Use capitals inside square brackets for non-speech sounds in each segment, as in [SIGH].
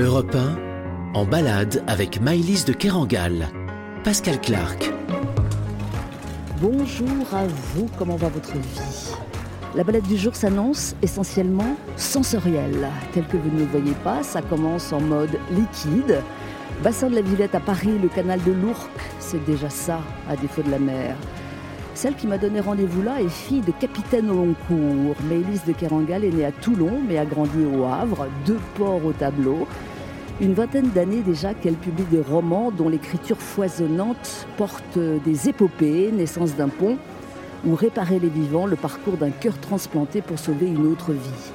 Europe 1, en balade avec Maïlys de Kerangal. Pascal Clark. Bonjour à vous, comment va votre vie? La balade du jour s'annonce essentiellement sensorielle. Tel que vous ne le voyez pas, ça commence en mode liquide. Bassin de la Villette à Paris, le canal de l'Ourcq, c'est déjà ça, à défaut de la mer. Celle qui m'a donné rendez-vous là est fille de capitaine au long. Maëlys de Kerangal est née à Toulon, mais a grandi au Havre, deux ports au tableau. Une vingtaine d'années déjà qu'elle publie des romans dont l'écriture foisonnante porte des épopées, naissance d'un pont, ou réparer les vivants, le parcours d'un cœur transplanté pour sauver une autre vie.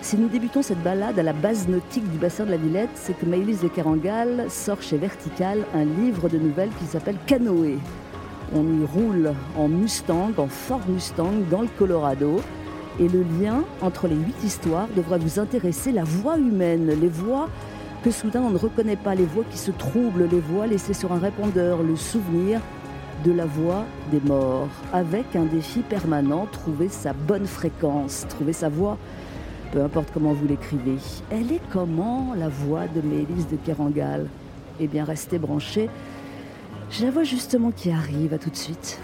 Si nous débutons cette balade à la base nautique du bassin de la Villette, c'est que Maëlys de Kerangal sort chez Vertical un livre de nouvelles qui s'appelle Canoë. On y roule en Mustang, en Ford Mustang, dans le Colorado. Et le lien entre les huit histoires devra vous intéresser la voix humaine, les voix que soudain on ne reconnaît pas, les voix qui se troublent, les voix laissées sur un répondeur, le souvenir de la voix des morts, avec un défi permanent, trouver sa bonne fréquence, trouver sa voix, peu importe comment vous l'écrivez. Elle est comment la voix de Mélisse de Kerangal? Eh bien, restez branchés. Je la vois justement qui arrive, à tout de suite.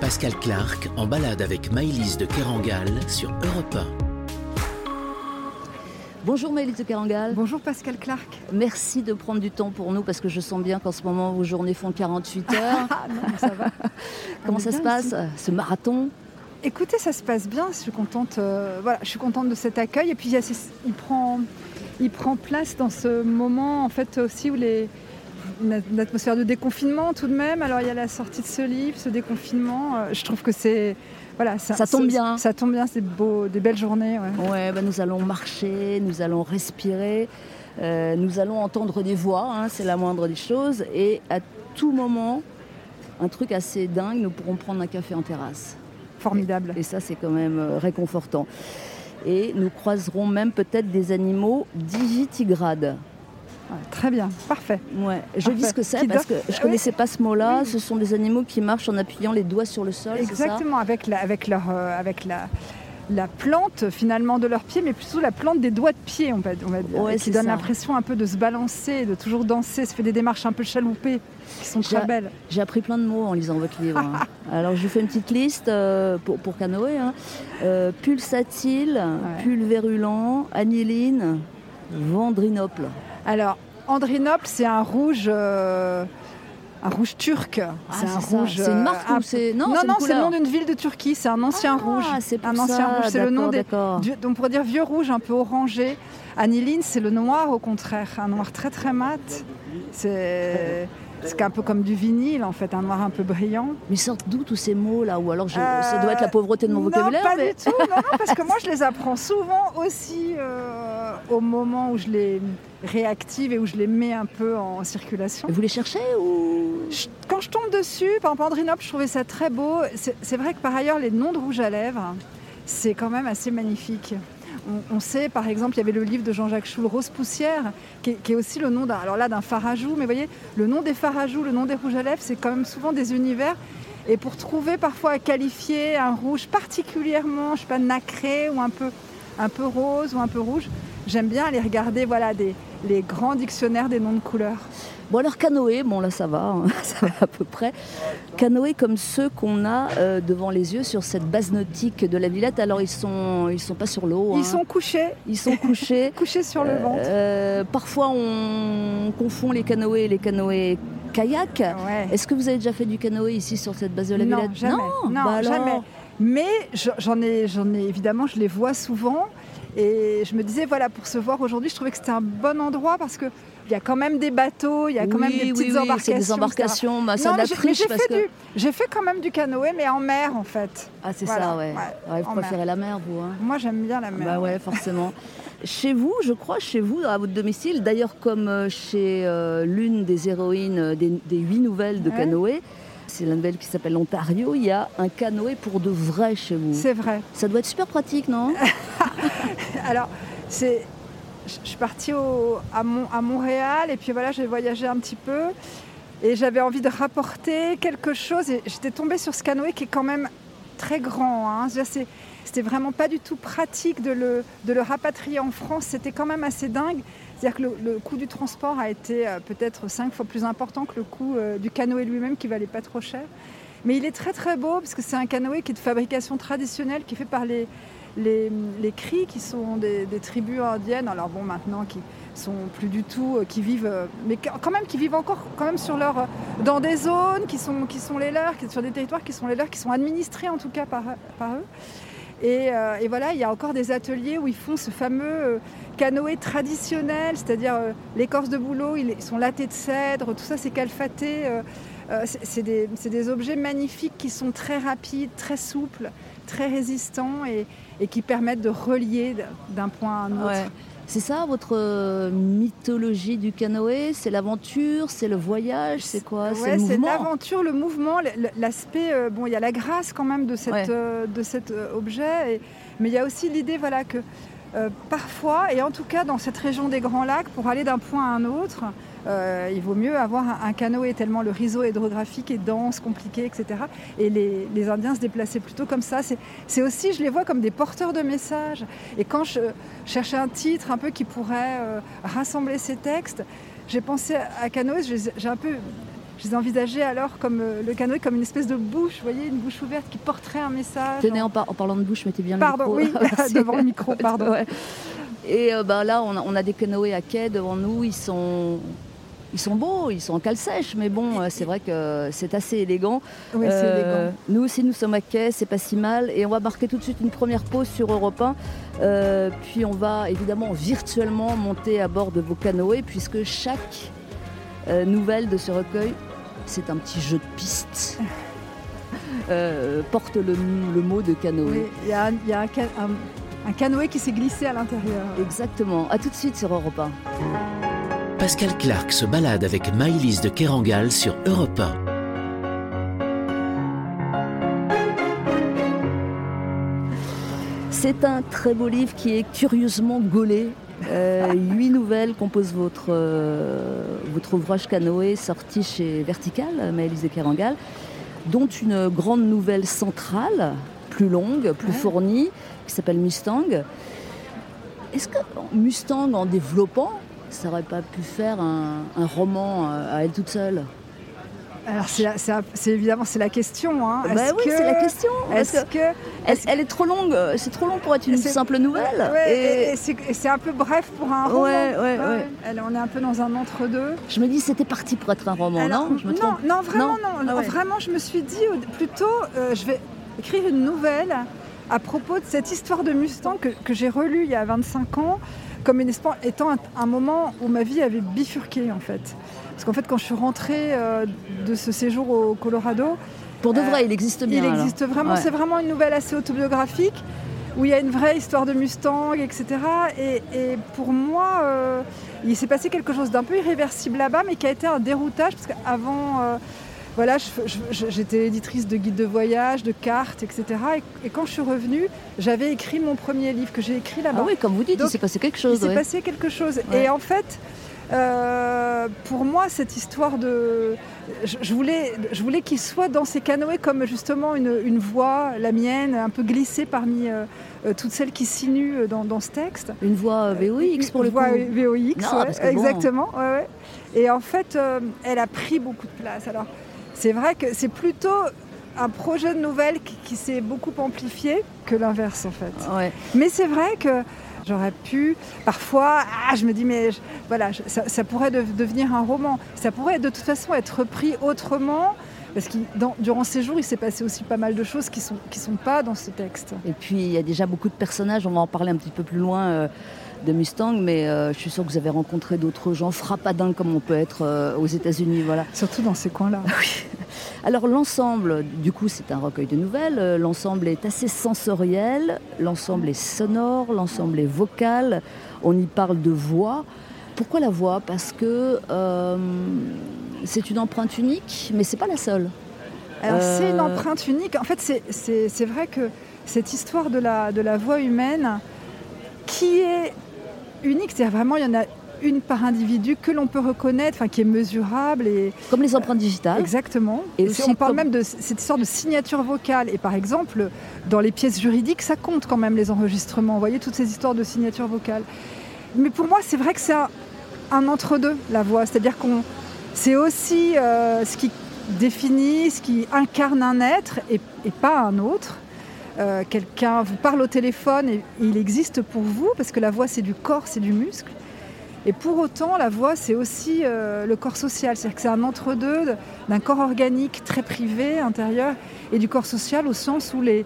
Pascal Clark en balade avec Maïlys de Kerangal sur Europe 1. Bonjour Maëlys de Kerangal. Bonjour Pascal Clark. Merci de prendre du temps pour nous parce que je sens bien qu'en ce moment vos journées font 48 heures. [LAUGHS] Ah non, ça va. [LAUGHS] Comment ça se passe ici. Ce marathon? Écoutez, ça se passe bien. Je suis contente. euh, voilà, je suis contente de cet accueil. Et puis il, ces- prend, il prend place dans ce moment en fait aussi où les une une atmosphère de déconfinement tout de même. Alors il y a la sortie de ce livre, ce déconfinement. euh, je trouve que c'est voilà, Ça tombe bien. Ça tombe bien. C'est beau, des belles journées. ouais. Ouais, bah, nous allons marcher, nous allons respirer, euh, nous allons entendre des voix, hein, c'est la moindre des choses. Et à tout moment, un truc assez dingue, nous pourrons prendre un café en terrasse. Formidable. Et ça, c'est quand même euh, réconfortant. Et nous croiserons même peut-être des animaux digitigrades. Ouais, très bien. Parfait. Ouais. Je dis Parfait. ce que c'est parce que je Oui. connaissais pas ce mot-là. Oui. Ce sont des animaux qui marchent en appuyant les doigts sur le sol. ça Exactement, avec, la, avec, leur, euh, avec la, la plante finalement de leurs pieds, mais plutôt la plante des doigts de pied, on va, on va dire, Ouais, qui donne l'impression un peu de se balancer, de toujours danser. Ça fait des démarches un peu chaloupées, qui sont très belles. J'ai appris plein de mots en lisant votre livre. hein. [LAUGHS] Alors je vous fais une petite liste euh, pour, pour canoë. Hein. Euh, pulsatile, pulvérulent, aniline, vendrinople. Alors, Andrinople, c'est un rouge. euh, un rouge turc. c'est un ça. rouge. C'est une euh, marque un ou c'est non, non, c'est une non, c'est le nom d'une ville de Turquie. C'est un ancien Ah, rouge. c'est pour un ancien ça, rouge. C'est le nom des. on pourrait dire vieux rouge, un peu orangé. Aniline, c'est le noir au contraire, un noir très très mat. C'est c'est un peu comme du vinyle en fait, un noir un peu brillant. Mais sortent d'où tous ces mots là Ou alors Euh, ça doit être la pauvreté de mon non, vocabulaire pas mais- du tout. Non, non, parce que moi je les apprends souvent aussi euh, au moment où je les réactive et où je les mets un peu en circulation. Vous les cherchez ou Je- Quand je tombe dessus, par exemple Andrinople, je trouvais ça très beau. C'est vrai que par ailleurs, les noms de rouge à lèvres, c'est quand même assez magnifique. On, on sait, par exemple, il y avait le livre de Jean-Jacques Choul, Rose Poussière, qui est, qui est aussi le nom d'un, alors là, d'un farajou. Mais vous voyez, le nom des farajous, le nom des rouges à lèvres, c'est quand même souvent des univers. Et pour trouver parfois à qualifier un rouge particulièrement, je sais pas, nacré ou un peu, un peu rose ou un peu rouge, j'aime bien aller regarder, voilà, des, les grands dictionnaires des noms de couleurs. Bon alors canoë, bon là ça va, hein, [LAUGHS] ça va à peu près. Canoë comme ceux qu'on a euh, devant les yeux sur cette base nautique de la Villette. Alors ils sont ils sont pas sur l'eau. Ils hein. sont couchés, ils sont couchés. [LAUGHS] couchés sur le ventre. Euh, parfois on confond les canoës et les canoës kayak. Ouais. Est-ce que vous avez déjà fait du canoë ici sur cette base de la Non, Villette? jamais. Non, Non, Bah alors jamais. Mais je- j'en ai, j'en ai évidemment, je les vois souvent. Et je me disais, voilà, pour se voir aujourd'hui, je trouvais que c'était un bon endroit parce que il y a quand même des bateaux, il y a quand Oui, même des oui, petites oui, embarcations. C'est des embarcations, ça Non, mais j'ai- fait, que. du- j'ai fait quand même du canoë, mais en mer en fait. Ah c'est Voilà, ça ouais. ouais, Ouais, vous préférez la mer vous hein Moi, j'aime bien la mer. Bah ouais, forcément. [LAUGHS] chez vous, je crois, chez vous, à votre domicile, d'ailleurs comme euh, chez euh, l'une des héroïnes euh, des, des huit nouvelles de Ouais. canoë, c'est la nouvelle qui s'appelle l'Ontario, il y a un canoë pour de vrai chez vous. C'est vrai. Ça doit être super pratique, non? [LAUGHS] [LAUGHS] Alors. Je suis partie à, Mon- à Montréal et puis voilà, j'ai voyagé un petit peu et j'avais envie de rapporter quelque chose et j'étais tombée sur ce canoë qui est quand même très grand. Hein. C'était vraiment pas du tout pratique de le, de le rapatrier en France. C'était quand même assez dingue. C'est-à-dire que le, coût du transport a été euh, peut-être cinq fois plus important que le coût euh, du canoë lui-même qui valait pas trop cher. Mais il est très très beau parce que c'est un canoë qui est de fabrication traditionnelle, qui est fait par les, les, cris qui sont des, tribus indiennes. Alors bon, maintenant qui sont plus du tout, euh, qui vivent, mais quand même qui vivent encore quand même sur leur, dans des zones qui sont, les leurs, sur des territoires qui sont les leurs, qui sont administrés en tout cas par, eux. Euh, et, voilà, il y a encore des ateliers où ils font ce fameux euh, canoë traditionnel, c'est-à-dire euh, l'écorce de bouleau, ils sont lattés de cèdre, tout ça c'est calfaté. c'est des, objets magnifiques qui sont très rapides, très souples, très résistants et, qui permettent de relier d'un point à un autre. C'est ça votre euh, mythologie du canoë? C'est l'aventure, c'est le voyage, c'est quoi? C'est l'aventure, le mouvement, l'aspect. Euh, bon, il y a la grâce quand même de, cette, euh, de cet objet, mais il y a aussi l'idée voilà, que parfois, et en tout cas dans cette région des Grands Lacs, pour aller d'un point à un autre, euh, il vaut mieux avoir un, canoë tellement le réseau hydrographique est dense, compliqué, etc. Et les, Indiens se déplaçaient plutôt comme ça. C'est aussi, je les vois comme des porteurs de messages. Et quand je cherchais un titre un peu qui pourrait euh, rassembler ces textes, j'ai pensé à canoë, j'ai un peu je les envisageais alors comme euh, le canoë comme une espèce de bouche, vous voyez, une bouche ouverte qui porterait un message. Tenez, en, parlant de bouche, mettez bien le micro. Pardon, oui, [LAUGHS] [LAUGHS] devant le micro, [LAUGHS] pardon. Et bah, là, on a, on a, des canoës à quai devant nous, ils sont ils sont beaux, ils sont en cale sèche, mais bon, euh, c'est vrai que c'est assez élégant. Oui, euh, élégant. Nous aussi, nous sommes à quai, c'est pas si mal. Et on va marquer tout de suite une première pause sur Europe 1. Euh, puis on va évidemment virtuellement monter à bord de vos canoës, puisque chaque nouvelle de ce recueil, c'est un petit jeu de piste. [LAUGHS] porte le, mot de canoë. il y a, un, canoë qui s'est glissé à l'intérieur. Exactement. À tout de suite sur Europe 1. Pascal Clark se balade avec Maïlise de Kerangal sur Europe 1. C'est un très beau livre qui est curieusement gaulé. Euh, huit nouvelles composent votre, euh, votre ouvrage canoë sorti chez Vertical, Maëlys de Kerangal, dont une grande nouvelle centrale, plus longue, plus fournie, qui s'appelle Mustang. Est-ce que Mustang, en développant, ça aurait pas pu faire un, roman euh, à elle toute seule alors c'est évidemment c'est la question. Hein. Bah oui, c'est la question. Est-ce que, elle, est trop longue C'est trop long pour être une simple nouvelle. et, c'est un peu bref pour un roman. on est un peu dans un entre-deux. Je me dis c'était parti pour être un roman, non? Non, vraiment non? Ah Vraiment, je me suis dit plutôt, euh, je vais écrire une nouvelle à propos de cette histoire de Mustang que, que j'ai relue il y a 25 ans comme une étant un, moment où ma vie avait bifurqué en fait. Parce qu'en fait quand je suis rentrée euh, de ce séjour au Colorado... Pour de vrai, il existe bien. Il existe vraiment, c'est vraiment une nouvelle assez autobiographique où il y a une vraie histoire de Mustang, etc. Et, pour moi, euh, il s'est passé quelque chose d'un peu irréversible là-bas, mais qui a été un déroutage, parce qu'avant, euh, voilà, j'étais éditrice de guides de voyage, de cartes, etc. Et, quand je suis revenue, j'avais écrit mon premier livre que j'ai écrit là-bas. Ah oui, comme vous dites, il s'est passé quelque chose. Il s'est passé quelque chose. Et en fait, euh, pour moi, cette histoire de... Je, voulais, je voulais qu'il soit dans ces canoës comme justement une, voix, la mienne, un peu glissée parmi euh, euh, toutes celles qui sinuent dans, dans, ce texte. Une voix VOX pour le coup. Une voix VOX, exactement. Et en fait, elle a pris beaucoup de place. Alors, c'est vrai que c'est plutôt un projet de nouvelle qui, s'est beaucoup amplifié que l'inverse en fait. Mais c'est vrai que j'aurais pu, parfois, ah, je me dis mais voilà, ça, pourrait devenir un roman. Ça pourrait de toute façon être repris autrement. Parce que durant ces jours, il s'est passé aussi pas mal de choses qui ne sont, qui sont pas dans ce texte. Et puis, il y a déjà beaucoup de personnages, on va en parler un petit peu plus loin. Euh, de Mustang, mais euh, je suis sûre que vous avez rencontré d'autres gens frappadins comme on peut être euh, aux États-Unis. Voilà. Surtout dans ces coins-là. [LAUGHS] Alors l'ensemble, du coup, c'est un recueil de nouvelles. Euh, l'ensemble est assez sensoriel, l'ensemble est sonore, l'ensemble est vocal. On y parle de voix. Pourquoi la voix? Parce que c'est une empreinte unique, mais c'est pas la seule. Alors c'est une empreinte unique. En fait, c'est vrai que cette histoire de la, de la voix humaine, qui est unique. C'est-à-dire vraiment, il y en a une par individu que l'on peut reconnaître, enfin qui est mesurable et comme les empreintes digitales. Exactement. Et on parle même de cette sorte de signature vocale. Et par exemple, dans les pièces juridiques, ça compte quand même les enregistrements. Vous voyez toutes ces histoires de signature vocale. Mais pour moi, c'est vrai que c'est un, entre-deux la voix, c'est-à-dire qu'on c'est aussi euh, ce qui définit, ce qui incarne un être et, pas un autre. Euh, quelqu'un vous parle au téléphone et il existe pour vous parce que la voix c'est du corps, c'est du muscle. Et pour autant, la voix, c'est aussi euh, le corps social. C'est-à-dire que c'est un entre-deux d'un corps organique très privé, intérieur, et du corps social au sens où les,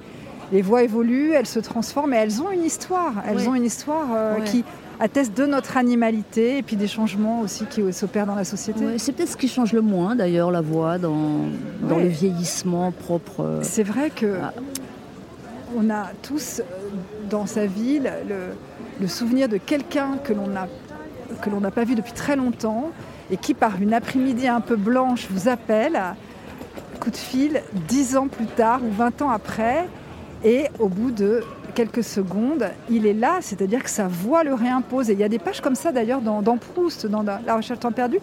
les voix évoluent, elles se transforment, et elles ont une histoire. Elles ont une histoire euh, qui atteste de notre animalité et puis des changements aussi qui s'opèrent dans la société. c'est peut-être ce qui change le moins d'ailleurs, la voix, dans, dans le vieillissement propre. Euh, c'est vrai que. On a tous dans sa vie le, souvenir de quelqu'un que l'on a que l'on n'a pas vu depuis très longtemps et qui, par une après-midi un peu blanche, vous appelle, coup de fil, dix ans plus tard ou 20 ans après, et au bout de quelques secondes, il est là, c'est-à-dire que sa voix le réimpose. Et il y a des pages comme ça d'ailleurs dans, Proust, dans La recherche temps perdu,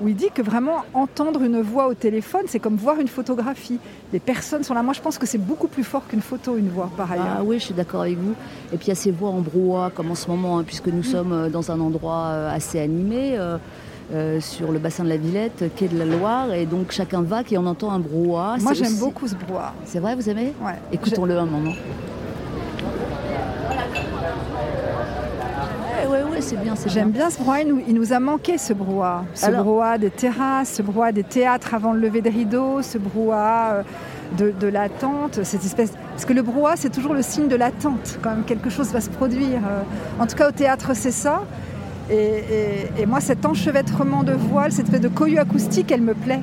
où il dit que vraiment entendre une voix au téléphone, c'est comme voir une photographie. Les personnes sont là. Moi, je pense que c'est beaucoup plus fort qu'une photo, une voix, par ailleurs. Ah oui, je suis d'accord avec vous. Et puis il y a ces voix en brouhaha, comme en ce moment, hein, puisque nous mm. sommes euh, dans un endroit euh, assez animé. Euh, sur le bassin de la Villette, quai de la Loire, et donc chacun va et on entend un brouhaha. Moi j'aime beaucoup ce brouhaha. C'est vrai, vous aimez? Ouais. Écoutons-le un moment. C'est bien. J'aime bien. ce brouhaha. Il nous, a manqué ce brouhaha. Ce brouhaha des terrasses, ce brouhaha des théâtres avant le lever des rideaux, ce brouhaha euh, de, l'attente, cette espèce. Parce que le brouhaha, c'est toujours le signe de l'attente. Quand même, quelque chose va se produire. Euh. En tout cas, au théâtre, c'est ça. Et, moi, cet enchevêtrement de voiles, cette espèce de cohue acoustique, elle me plaît.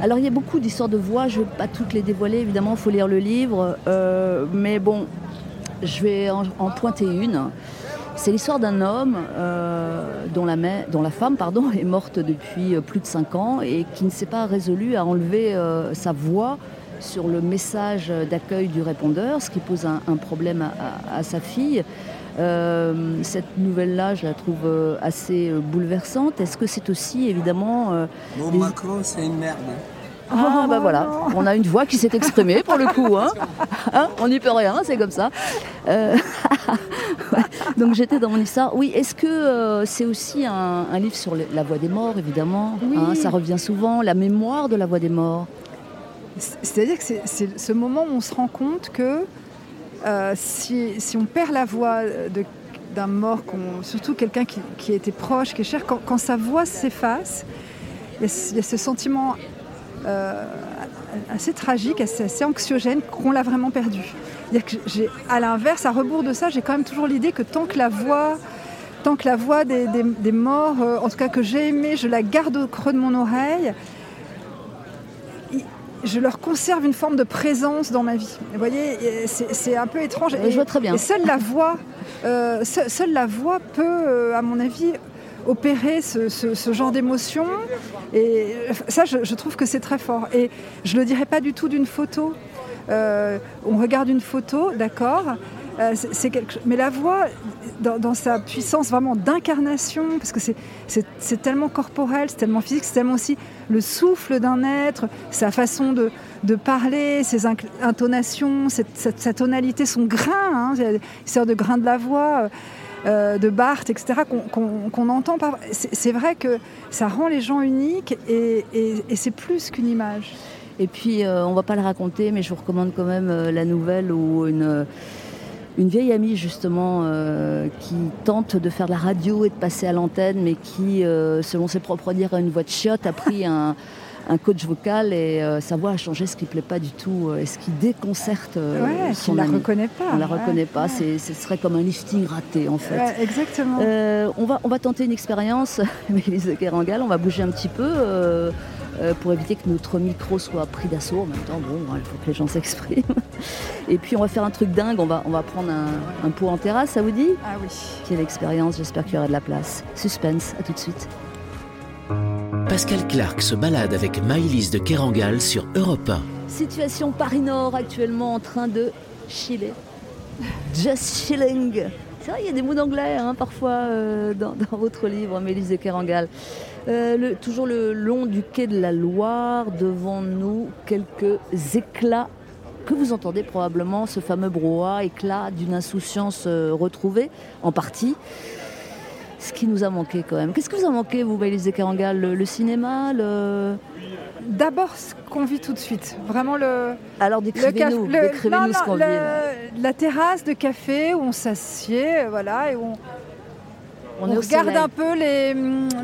Alors il y a beaucoup d'histoires de voix, je ne vais pas toutes les dévoiler, évidemment, il faut lire le livre. Euh, mais bon, je vais en pointer une. C'est l'histoire d'un homme euh, dont, la dont, la femme pardon, [LAUGHS] est morte depuis euh, plus de 5 ans et qui ne s'est pas résolu à enlever euh, sa voix sur le message d'accueil du répondeur, ce qui pose un, problème à, sa fille. cette nouvelle-là, je la trouve assez bouleversante. Est-ce que c'est aussi évidemment... Mon Macron, c'est une merde. Ah, bah voilà, on a une voix qui s'est exprimée pour le coup. Hein. [LAUGHS] hein on n'y peut rien, c'est comme ça. [LAUGHS] Donc j'étais dans mon histoire. Oui, est-ce que euh, c'est aussi un, livre sur la voix des morts, évidemment hein, Ça revient souvent, la mémoire de la voix des morts. C'est-à-dire que c'est ce moment où on se rend compte que euh, si, on perd la voix d'un mort, surtout quelqu'un qui, été proche, qui est cher, quand, sa voix s'efface, il, y, a ce sentiment euh, assez tragique, assez, assez anxiogène qu'on l'a vraiment perdu que à l'inverse, à rebours de ça, j'ai quand même toujours l'idée que tant que la voix, tant que la voix des, morts, euh, en tout cas que j'ai aimé, je la garde au creux de mon oreille, je leur conserve une forme de présence dans ma vie. Vous voyez, c'est un peu étrange. Et, je vois très bien. Et seule la voix, euh, seule la voix peut, euh, à mon avis, opérer ce, genre d'émotion. Et ça, je, trouve que c'est très fort. Et je ne le dirais pas du tout d'une photo. Euh, on regarde une photo, d'accord euh. Mais la voix, dans, sa puissance vraiment d'incarnation, parce que c'est tellement corporel, c'est tellement physique, c'est tellement aussi le souffle d'un être, sa façon de, parler, ses intonations, sa, tonalité, son grain, hein, sort de grain de la voix. Euh, de Barthes, etc., qu'on entend. Par... C'est vrai que ça rend les gens uniques et c'est plus qu'une image. Et puis, euh, on va pas le raconter, mais je vous recommande quand même euh, la nouvelle où une, euh, une vieille amie, justement, qui tente de faire de la radio et de passer à l'antenne, mais qui, selon ses propres dires, a une voix de chiotte, a pris [LAUGHS] un, coach vocal et sa voix a changé, ce qui ne plaît pas du tout et ce qui déconcerte ouais, son On la reconnaît pas. On la reconnaît pas, ce serait comme un lifting raté en fait. exactement. on, va, on va tenter une expérience, [LAUGHS] Mélise de Kerangal, on va bouger un petit peu. Euh, pour éviter que notre micro soit pris d'assaut. En même temps, bon, il faut que les gens [LAUGHS] s'expriment. Et puis on va faire un truc dingue, on va, on va prendre un, pot en terrasse, ça vous dit? Ah oui. Quelle expérience, j'espère qu'il y aura de la place. Suspense, à tout de suite. Pascal Clark se balade avec Maïlis de Kerangal sur Europe 1. Situation Paris Nord actuellement en train de chiller. Just chilling. C'est vrai, il y a des mots d'anglais hein, parfois euh, dans, votre livre, Mélise de Kerangal. Euh, toujours le long du quai de la Loire, devant nous, quelques éclats que vous entendez probablement, ce fameux brouhaha, éclat d'une insouciance euh, retrouvée, en partie. Ce qui nous a manqué quand même. Qu'est-ce que vous a manqué, vous, de Kerangal le, le cinéma le... D'abord, ce qu'on vit tout de suite. Vraiment le. Alors décrivez-nous, décrivez-nous ce qu'on vit. La terrasse de café où on s'assied, voilà, et où on, on, on regarde un peu les,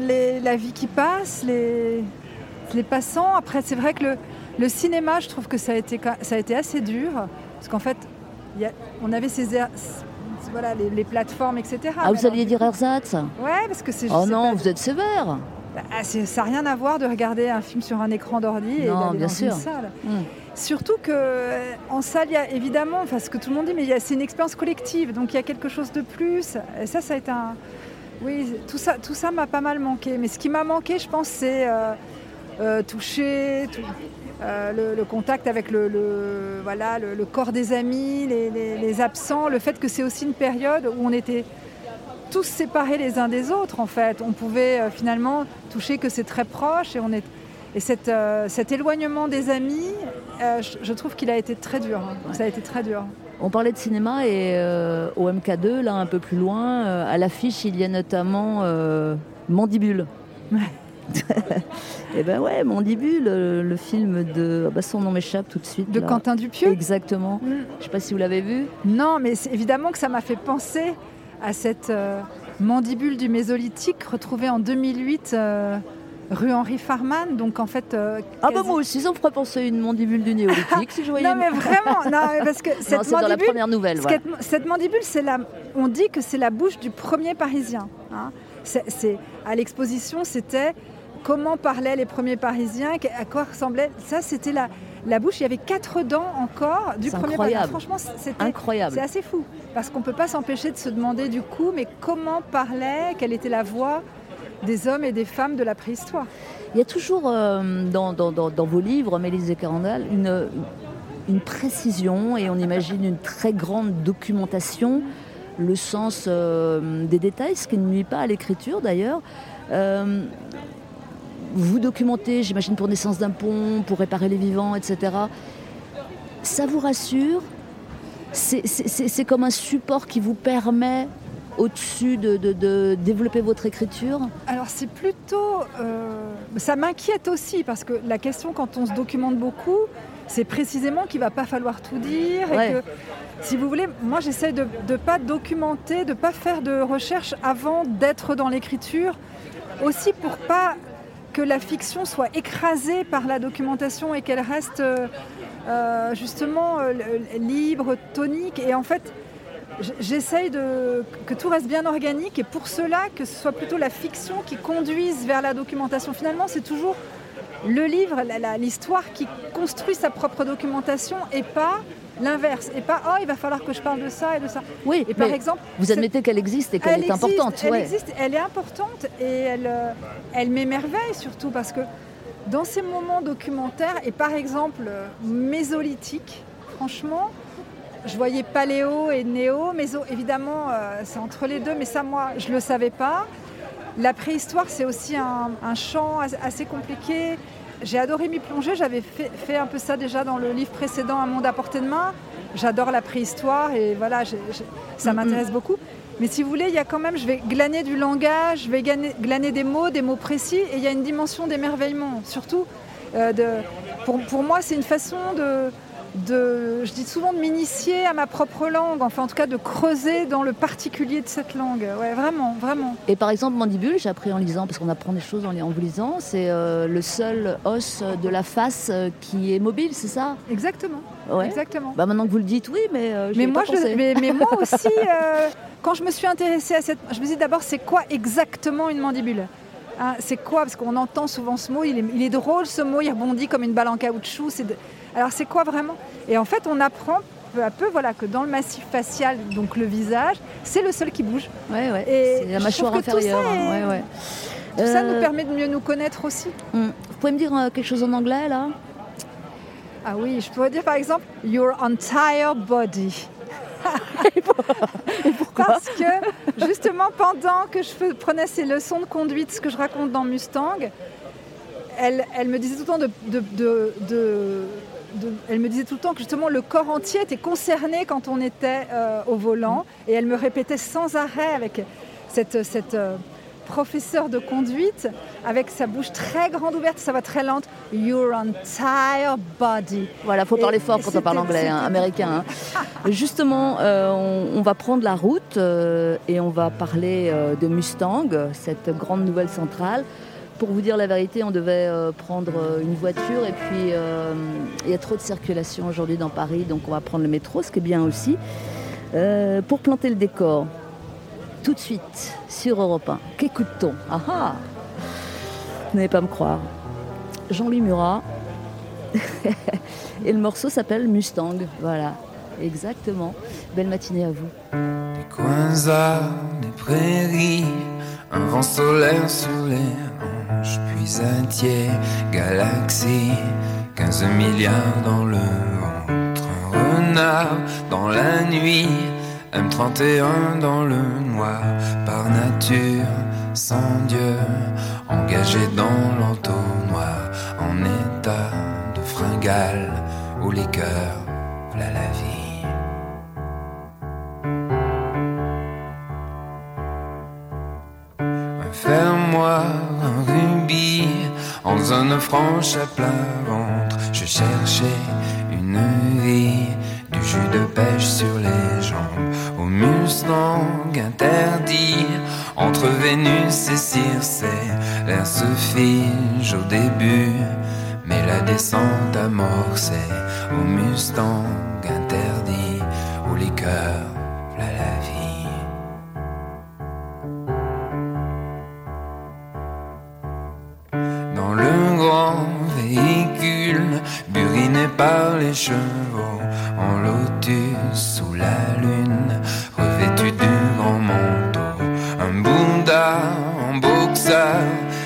les, la vie qui passe, les, les passants. Après, c'est vrai que le, le, cinéma, je trouve que ça a été, ça a été assez dur, parce qu'en fait, y a, on avait ces voilà, les, les, plateformes, etc. Ah, vous alliez dire ersatz Ouais, parce que c'est. Oh non, pas... vous êtes sévère. Bah, ça n'a rien à voir de regarder un film sur un écran d'ordi et d'aller dans sûr. une salle. Mmh. Surtout qu'en salle, il y a évidemment, enfin ce que tout le monde dit, mais c'est une expérience collective, donc il y a quelque chose de plus. Et ça, ça a été un. Oui, tout ça, tout ça m'a pas mal manqué. Mais ce qui m'a manqué, je pense, c'est euh, euh, toucher, tout, euh, le, le, contact avec le, le voilà, le, le, corps des amis, les, les, les absents, le fait que c'est aussi une période où on était tous séparés les uns des autres, en fait. On pouvait euh, finalement toucher que c'est très proche et on est. Et cette, euh, cet éloignement des amis, je, je, trouve qu'il a été très dur. Hein. Ça a été très dur. On parlait de cinéma et au MK2, là un peu plus loin, à l'affiche, il y a notamment Mandibule. Ouais. [LAUGHS] et ben ouais, Mandibule, le, le film de. Bah son nom m'échappe tout de suite. De là. Quentin Dupieux Exactement. Mm. Je sais pas si vous l'avez vu. Non, mais évidemment que ça m'a fait penser à cette mandibule du Mésolithique retrouvée en 2008 rue Henri Farman. Donc en fait. Euh, ah bah moi aussi, ça me ferait penser à une mandibule du néolithique si je voyais. [LAUGHS] non mais vraiment, non, parce que [LAUGHS] cette non, mandibule, dans la première nouvelle. Voilà. Cette mandibule, c'est la, on dit que c'est la bouche du premier Parisien. Hein. C'est à l'exposition, c'était comment parlaient les premiers Parisiens, à quoi ressemblait. Ça, c'était la. La bouche, il y avait quatre dents encore du premier incroyable. Franchement, c'est incroyable. C'est assez fou parce qu'on peut pas s'empêcher de se demander du coup, mais comment parlait, quelle était la voix des hommes et des femmes de la préhistoire? Il y a toujours euh, dans, dans, dans, dans, vos livres, Mélise et Carandal, une, une précision et on imagine une très grande documentation, le sens euh, des détails, ce qui ne nuit pas à l'écriture d'ailleurs. Euh, vous documentez, j'imagine, pour naissance d'un pont, pour réparer les vivants, etc. Ça vous rassure? C'est comme un support qui vous permet au-dessus de, de, de, développer votre écriture? Alors c'est plutôt... Euh, ça m'inquiète aussi parce que la question quand on se documente beaucoup, c'est précisément qu'il ne va pas falloir tout dire. Ouais. Et que, si vous voulez, moi j'essaie de ne pas documenter, de ne pas faire de recherche avant d'être dans l'écriture, aussi pour pas que la fiction soit écrasée par la documentation et qu'elle reste euh, justement euh, libre, tonique. Et en fait, j'essaye que tout reste bien organique et pour cela que ce soit plutôt la fiction qui conduise vers la documentation. Finalement, c'est toujours le livre, l'histoire qui construit sa propre documentation et pas l'inverse et pas oh il va falloir que je parle de ça et de ça. Oui, et par exemple, vous admettez qu'elle existe et qu'elle est existe, importante. Elle ouais. existe, elle est importante et elle, euh, elle m'émerveille surtout parce que dans ces moments documentaires et par exemple euh, mésolithique, franchement, je voyais paléo et néo, méso, évidemment, euh, c'est entre les deux, mais ça, moi, je ne le savais pas. La préhistoire, c'est aussi un, un, champ assez compliqué. J'ai adoré m'y plonger, j'avais fait, fait, un peu ça déjà dans le livre précédent, Un monde à portée de main. J'adore la préhistoire et voilà, j ai, j ai, ça m'intéresse mm -hmm. beaucoup. Mais si vous voulez, il y a quand même, je vais glaner du langage, je vais glaner, glaner des mots, des mots précis, et il y a une dimension d'émerveillement. Surtout, euh, de, pour, pour moi, c'est une façon de, de, je dis souvent de m'initier à ma propre langue, enfin en tout cas de creuser dans le particulier de cette langue. Ouais, vraiment, vraiment. Et par exemple, mandibule, j'ai appris en lisant, parce qu'on apprend des choses en, en vous lisant, c'est euh, le seul os de la face euh, qui est mobile, c'est ça? Exactement. Ouais. Exactement. Bah maintenant que vous le dites, oui, mais euh, mais moi, je, mais, mais, moi [LAUGHS] aussi, euh, quand je me suis intéressée à cette, je me dis d'abord, c'est quoi exactement une mandibule? Hein, C'est quoi? Parce qu'on entend souvent ce mot, il est, il est, drôle ce mot, il rebondit comme une balle en caoutchouc. De... Alors c'est quoi vraiment? Et en fait, on apprend peu à peu voilà, que dans le massif facial, donc le visage, c'est le seul qui bouge. Ouais, ouais. Et la mâchoire inférieure. Tout ça, est... ouais, ouais. tout euh... ça nous permet de mieux nous connaître aussi. Hum. Vous pouvez me dire euh, quelque chose en anglais là? Ah oui, je pourrais dire par exemple Your entire body. [LAUGHS] Parce que justement, pendant que je prenais ces leçons de conduite, ce que je raconte dans Mustang, elle, elle me disait tout le temps de, de, elle me disait tout le temps que justement le corps entier était concerné quand on était euh, au volant, et elle me répétait sans arrêt avec cette, cette euh, professeur de conduite avec sa bouche très grande ouverte, sa voix très lente. Your entire body. Voilà, faut parler fort quand on parle anglais, hein, américain. Hein. Justement, euh, on, va prendre la route et on va parler de Mustang, cette grande nouvelle centrale. Pour vous dire la vérité, on devait prendre une voiture et puis il y a trop de circulation aujourd'hui dans Paris, donc on va prendre le métro, ce qui est bien aussi. pour planter le décor, tout de suite sur Europe 1. Qu'écoute-t-on? Ah ah Vous n'allez pas me croire. Jean-Louis Murat. [LAUGHS] Et le morceau s'appelle Mustang. Voilà, exactement. Belle matinée à vous. Coins des prairies, un vent solaire sur les hanches, puis un tiers galaxie, 15 milliards dans le ventre, un renard dans la nuit M31 dans le noir, par nature, sans Dieu, engagé dans l'entonnoir, en état de fringale, où les cœurs, voilà la vie. Un fermoir, un rubis, en zone franche à plat ventre, je cherchais une vie du jus de pêche sur les jambes, au Mustang interdit, entre Vénus et Circé, l'air se fige au début, mais la descente amorcée, au Mustang interdit, où les par les chevaux, en lotus sous la lune, revêtu du grand manteau, un Bouddha en boxeur,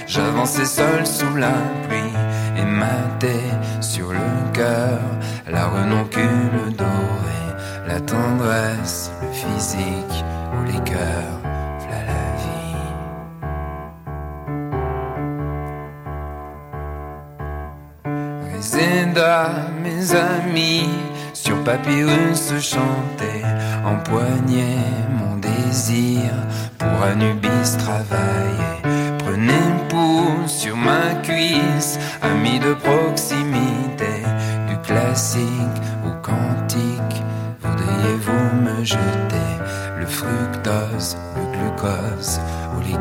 j'avançais seul sous la pluie et matais sur le cœur la renoncule dorée, la tendresse, le physique ou les cœurs, vie. Réséda, mes amis, sur papyrus chanter, empoigner mon désir pour Anubis travailler. Prenez pouce sur ma cuisse, ami de proximité, du classique au quantique. Voudriez-vous me jeter le fructose, le glucose ou les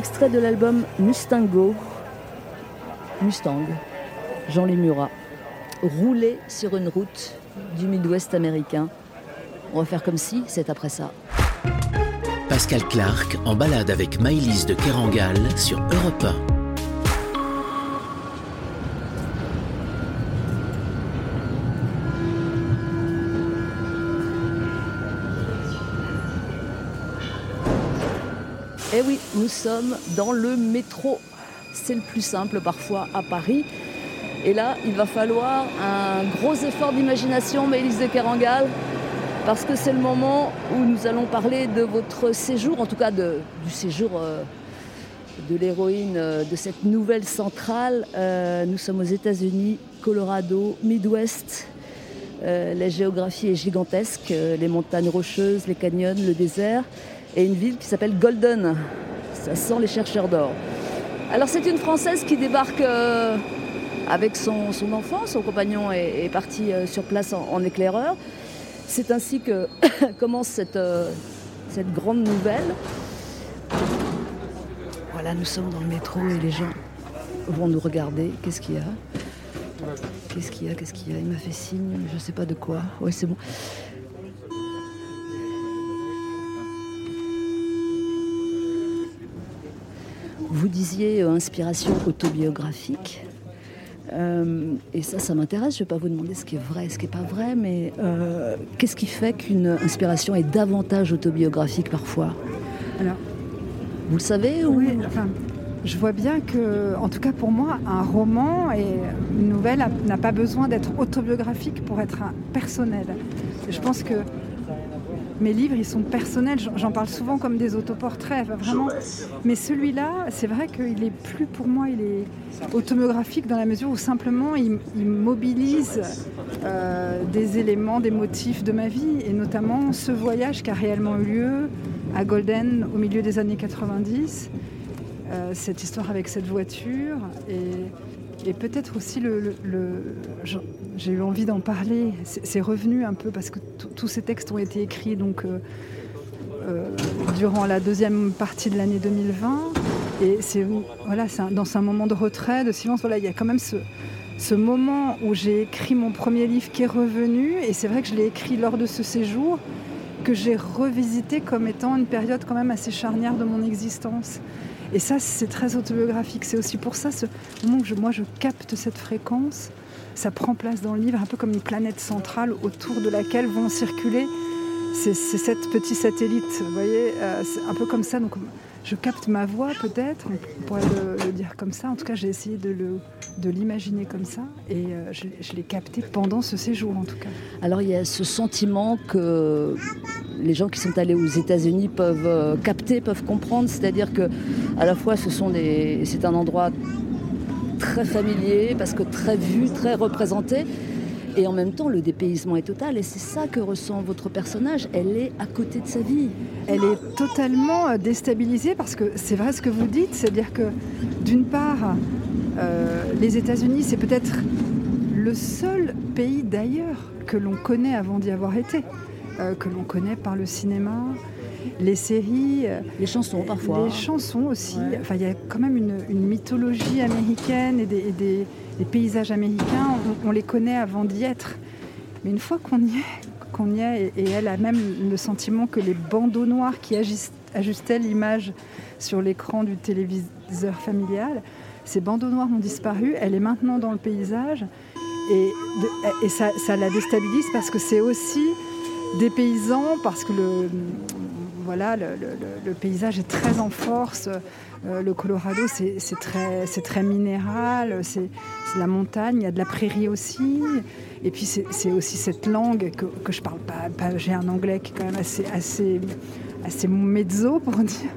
Extrait de l'album Mustango, Mustang, Jean-Louis Murat, roulé sur une route du Midwest américain. On va faire comme si, c'est après ça. Pascal Clark en balade avec Maïlise de Kerangal sur Europe 1. Nous sommes dans le métro. C'est le plus simple parfois à Paris. Et là, il va falloir un gros effort d'imagination, Maëlys de Kerangal, parce que c'est le moment où nous allons parler de votre séjour, en tout cas du séjour euh, de l'héroïne euh, de cette nouvelle centrale. Euh, nous sommes aux États-Unis, Colorado, Midwest. la géographie est gigantesque, les montagnes rocheuses, les canyons, le désert, et une ville qui s'appelle Golden. Ça sent les chercheurs d'or. Alors c'est une Française qui débarque avec son, enfant. Son compagnon est, parti euh, sur place en, éclaireur. C'est ainsi que [COUGHS] commence cette, euh, cette grande nouvelle. Voilà, nous sommes dans le métro et les gens vont nous regarder. Qu'est-ce qu'il y a? Qu'est-ce qu'il y a? Qu'est-ce qu'il y a? Il m'a fait signe, je ne sais pas de quoi. Oui, c'est bon. Vous disiez euh, inspiration autobiographique. Euh, et ça, ça m'intéresse. Je ne vais pas vous demander ce qui est vrai, ce qui n'est pas vrai, mais euh, qu'est-ce qui fait qu'une inspiration est davantage autobiographique parfois? Alors, vous le savez Oui, enfin, je vois bien que, en tout cas pour moi, un roman et une nouvelle n'a pas besoin d'être autobiographique pour être personnel. Je pense que mes livres, ils sont personnels. J'en parle souvent comme des autoportraits, vraiment. Mais celui-là, c'est vrai qu'il est plus pour moi, il est autobiographique dans la mesure où simplement il, mobilise euh, des éléments, des motifs de ma vie, et notamment ce voyage qui a réellement eu lieu à Golden au milieu des années 90. Euh, cette histoire avec cette voiture et, et peut-être aussi le, j'ai eu envie d'en parler. C'est revenu un peu parce que tous ces textes ont été écrits donc euh, euh, durant la deuxième partie de l'année 2020. Et c'est voilà, dans un moment de retrait, de silence. Voilà, il y a quand même ce, moment où j'ai écrit mon premier livre qui est revenu. Et c'est vrai que je l'ai écrit lors de ce séjour que j'ai revisité comme étant une période quand même assez charnière de mon existence. Et ça, c'est très autobiographique. C'est aussi pour ça, ce moment où moi je capte cette fréquence ça prend place dans le livre, un peu comme une planète centrale autour de laquelle vont circuler ces, sept petits satellites. Vous voyez, euh, c'est un peu comme ça. Donc, je capte ma voix, peut-être, on pourrait le, dire comme ça. En tout cas, j'ai essayé de, l'imaginer comme ça et euh, je, je l'ai capté pendant ce séjour, en tout cas. Alors, il y a ce sentiment que les gens qui sont allés aux États-Unis peuvent euh, capter, peuvent comprendre, c'est-à-dire que à la fois, ce sont des, c'est un endroit très familier, parce que très vu, très représenté. Et en même temps, le dépaysement est total. Et c'est ça que ressent votre personnage. Elle est à côté de sa vie. Elle est totalement euh, déstabilisée parce que c'est vrai ce que vous dites. C'est-à-dire que, d'une part, euh, les États-Unis, c'est peut-être le seul pays d'ailleurs que l'on connaît avant d'y avoir été. Euh, que l'on connaît par le cinéma, les séries. Euh, les chansons parfois. Les chansons aussi. Enfin, il y a quand même une, mythologie américaine et des, paysages américains, on, les connaît avant d'y être. Mais une fois qu'on y est, qu'on y est, et, elle a même le sentiment que les bandeaux noirs qui ajustaient l'image sur l'écran du téléviseur familial, ces bandeaux noirs ont disparu, elle est maintenant dans le paysage. Et, et ça, ça la déstabilise parce que c'est aussi des paysans, parce que le, voilà, le, paysage est très en force. Euh, le Colorado, c'est très, très, minéral, c'est la montagne, il y a de la prairie aussi. Et puis c'est aussi cette langue que, que je parle pas. J'ai un anglais qui est quand même assez, assez, assez mezzo pour dire.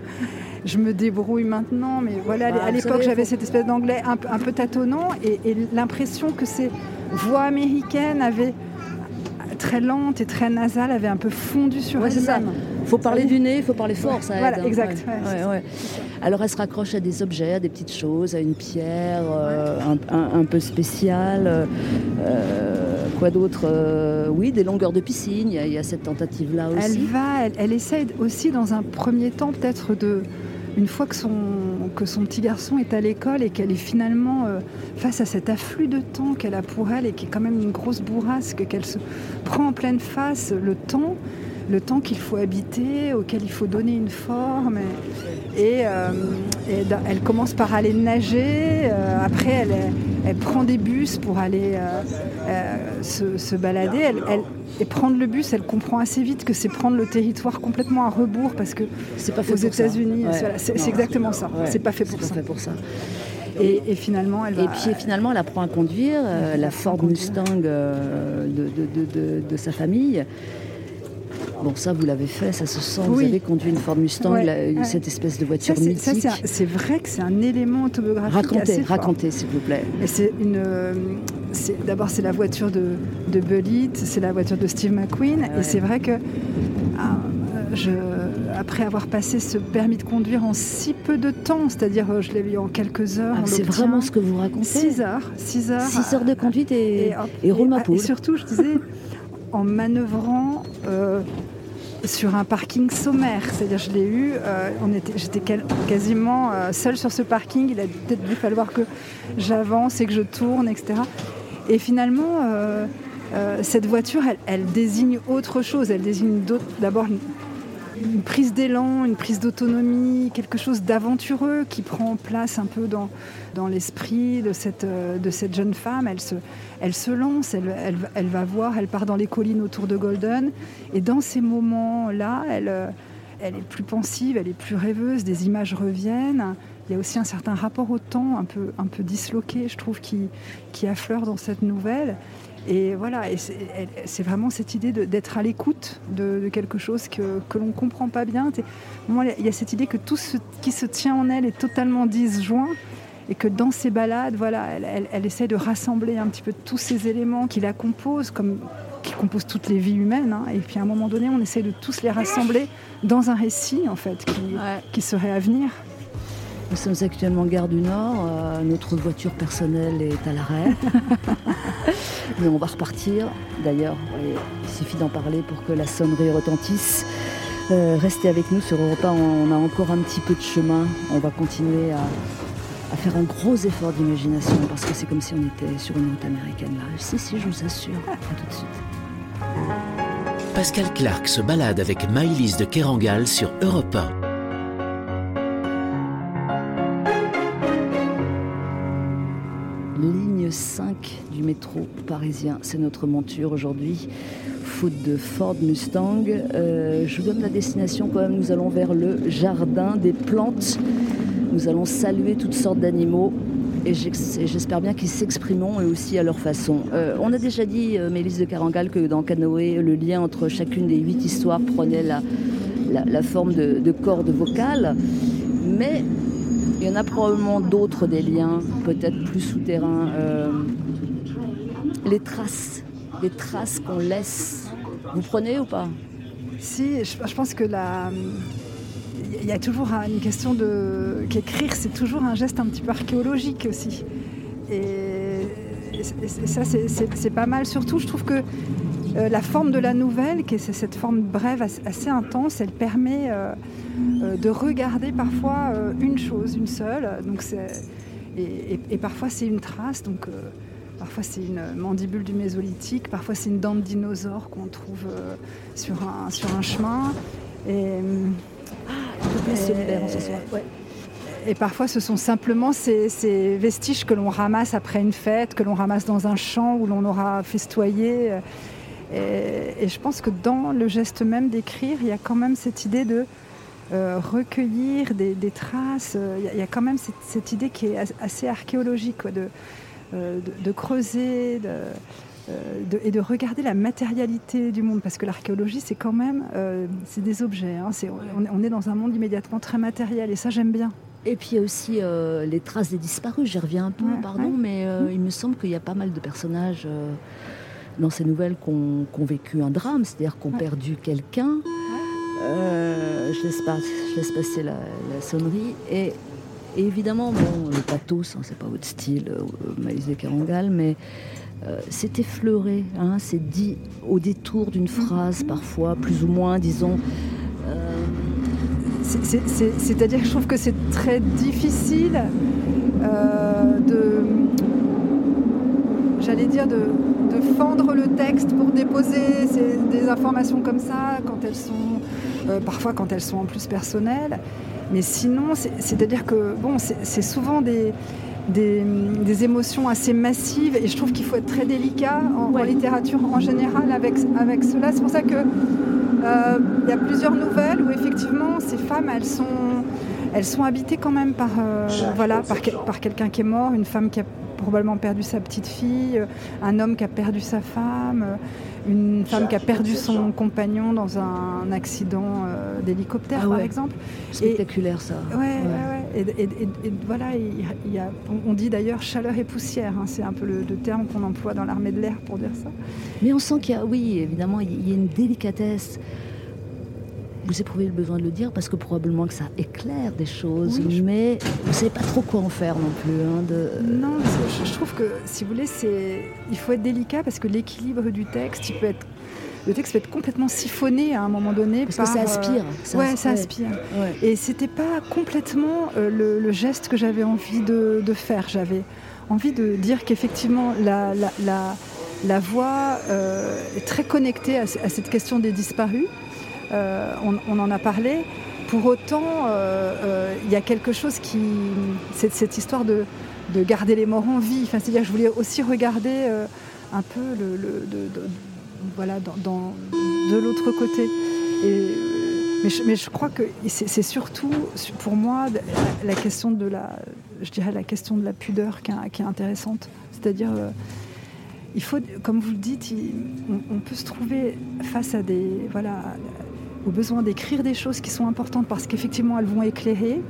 Je me débrouille maintenant, mais voilà, à ah, l'époque j'avais cette espèce d'anglais un, un, peu tâtonnant et, et l'impression que ces voix américaines avaient très lente et très nasale avait un peu fondu sur ouais, ça. Il faut parler du nez, il faut parler fort, ça Voilà, hein. exact. Alors elle se raccroche à des objets, à des petites choses, à une pierre euh, un, peu spéciale. Euh, quoi d'autre euh, Oui, des longueurs de piscine, il y, a cette tentative-là aussi. Elle va, elle, elle essaie aussi dans un premier temps peut-être de une fois que son, que son petit garçon est à l'école et qu'elle est finalement euh, face à cet afflux de temps qu'elle a pour elle et qui est quand même une grosse bourrasque, qu'elle se prend en pleine face le temps, le temps qu'il faut habiter, auquel il faut donner une forme. Et, euh, elle commence par aller nager, euh, après elle, prend des bus pour aller se, balader. Elle, et prendre le bus, elle comprend assez vite que c'est prendre le territoire complètement à rebours parce que c'est pas fait aux États-Unis, c'est exactement ça. c'est pas fait pour ça. Fait pour ça. Et, finalement, elle va... Et puis finalement, elle apprend à conduire euh, la Ford Mustang euh, de, sa famille. Bon, ça, vous l'avez fait, ça se sent. Vous avez conduit une Ford Mustang, cette espèce de voiture mythique. C'est vrai que c'est un élément autobiographique. Racontez, racontez, s'il vous plaît. c'est une. Euh, d'abord, c'est la voiture de, de Bullitt, c'est la voiture de Steve McQueen, et c'est vrai que. Ah, je, après avoir passé ce permis de conduire en si peu de temps, c'est-à-dire euh, je l'ai eu en quelques heures. Ah, c'est vraiment ce que vous racontez 6 heures. 6 heures, six heures de conduite et, et, roule ma Et surtout, je disais, en manœuvrant euh, sur un parking sommaire. C'est-à-dire, je l'ai eu, euh, j'étais quasiment seule sur ce parking. Il a peut-être dû falloir que j'avance et que je tourne, etc. Et finalement, cette voiture, elle, elle, désigne autre chose. Elle désigne d'abord une prise d'élan, une prise d'autonomie, quelque chose d'aventureux qui prend place un peu dans, l'esprit de cette, euh, de cette jeune femme. Elle se, lance, elle, va voir, elle part dans les collines autour de Golden. Et dans ces moments-là, elle, euh, elle est plus pensive, elle est plus rêveuse, des images reviennent. Il y a aussi un certain rapport au temps, un peu, un peu disloqué, je trouve, qui affleure dans cette nouvelle. Et voilà, et c'est vraiment cette idée d'être à l'écoute de, quelque chose que, que l'on ne comprend pas bien. Moi, il y a cette idée que tout ce qui se tient en elle est totalement disjoint et que dans ces balades, voilà, elle, elle, essaie de rassembler un petit peu tous ces éléments qui la composent, comme qui composent toutes les vies humaines. Hein. et puis à un moment donné, on essaie de tous les rassembler dans un récit, en fait, qui, qui serait à venir. Nous sommes actuellement gare du Nord. Euh, notre voiture personnelle est à l'arrêt. [LAUGHS] Mais on va repartir. D'ailleurs, il suffit d'en parler pour que la sonnerie retentisse. Euh, restez avec nous sur Europa. On a encore un petit peu de chemin. On va continuer à, faire un gros effort d'imagination parce que c'est comme si on était sur une route américaine là. Si, si, je vous assure. À tout de suite. Pascal Clark se balade avec Maïlis de Kerangal sur Europa. 5 du métro parisien. C'est notre monture aujourd'hui, faute de Ford Mustang. Euh, je vous donne la destination quand même. Nous allons vers le jardin des plantes. Nous allons saluer toutes sortes d'animaux. Et j'espère bien qu'ils s'exprimeront eux aussi à leur façon. Euh, on a déjà dit, euh, Mélisse de Carangal, que dans Canoë, le lien entre chacune des huit histoires prenait la, forme de, de cordes vocales. Mais il y en a probablement d'autres des liens, peut-être plus souterrains. Euh, les traces, les traces qu'on laisse. Vous prenez ou pas? Si, je, pense que la, il y a toujours une question de qu'écrire, c'est toujours un geste un petit peu archéologique aussi. Et, ça, c'est pas mal. Surtout, je trouve que euh, la forme de la nouvelle, qui est cette forme brève assez intense, elle permet euh, euh, de regarder parfois une chose, une seule. Donc et, parfois c'est une trace, donc parfois c'est une mandibule du mésolithique, parfois c'est une dent de dinosaure qu'on trouve sur, un, sur un chemin. Et, et parfois, ce sont simplement ces, ces vestiges que l'on ramasse après une fête, que l'on ramasse dans un champ où l'on aura festoyé. Et, je pense que dans le geste même d'écrire, il y a quand même cette idée de euh, recueillir des, traces. Il y, a, quand même cette, idée qui est assez archéologique, euh, de, creuser euh, et de regarder la matérialité du monde. Parce que l'archéologie, c'est quand même c'est des objets. Hein. on, est dans un monde immédiatement très matériel et ça, j'aime bien. Et puis il y a aussi les traces des disparus. J'y reviens un peu, pardon, mais il me semble qu'il y a pas mal de personnages dans ces nouvelles qu'on ont vécu un drame, c'est-à-dire qu'on perdu quelqu'un. Euh, je, laisse je, laisse passer la, sonnerie. Et, évidemment, bon, le pathos, hein, c'est pas votre style, euh, Maïs de Carangal, mais euh, c'est effleuré, hein, c'est dit au détour d'une phrase, parfois, plus ou moins, disons. C'est-à-dire que je trouve que c'est très difficile de j'allais dire, de, fendre le texte pour déposer des informations comme ça, quand elles sont, euh, parfois quand elles sont en plus personnelles. Mais sinon, c'est-à-dire que bon, c'est souvent des, des, émotions assez massives et je trouve qu'il faut être très délicat en, littérature en général avec, avec cela. C'est pour ça que euh, il y a plusieurs nouvelles où effectivement ces femmes elles sont elles sont habitées quand même par euh, voilà par, par quelqu'un qui est mort, une femme qui a probablement perdu sa petite fille, euh, un homme qui a perdu sa femme, euh, une femme qui a perdu son compagnon dans un accident euh, d'hélicoptère, ah par exemple. Spectaculaire, ça. Ouais, ouais. Et, voilà, il y a, on dit d'ailleurs chaleur et poussière. Hein, c'est un peu le, terme qu'on emploie dans l'armée de l'air pour dire ça. Mais on sent qu'il y a, oui, évidemment, il y a une délicatesse vous éprouvez le besoin de le dire parce que probablement que ça éclaire des choses, mais vous ne savez pas trop quoi en faire non plus. Hein, de... Non, je, trouve que si vous voulez, c'est il faut être délicat parce que l'équilibre du texte, il peut être le texte peut être complètement siphonné à un moment donné. Parce que ça aspire. Ça ouais, ça aspire. Ouais. Et c'était pas complètement euh, le, geste que j'avais envie de, faire. J'avais envie de dire qu'effectivement, la, la, la, la, voix euh, est très connectée à, à, cette question des disparus. Euh, on, en a parlé. Pour autant, euh, euh, il y a quelque chose qui. C'est cette histoire de, garder les morts en vie. C'est-à-dire je voulais aussi regarder un peu le, voilà, dans, de l'autre côté. mais, je, crois que c'est surtout pour moi la question de la, je dirais la question de la pudeur qui est, intéressante. C'est-à-dire, il faut, comme vous le dites, on, on, peut se trouver face à des, voilà, au besoin d'écrire des choses qui sont importantes parce qu'effectivement elles vont éclairer.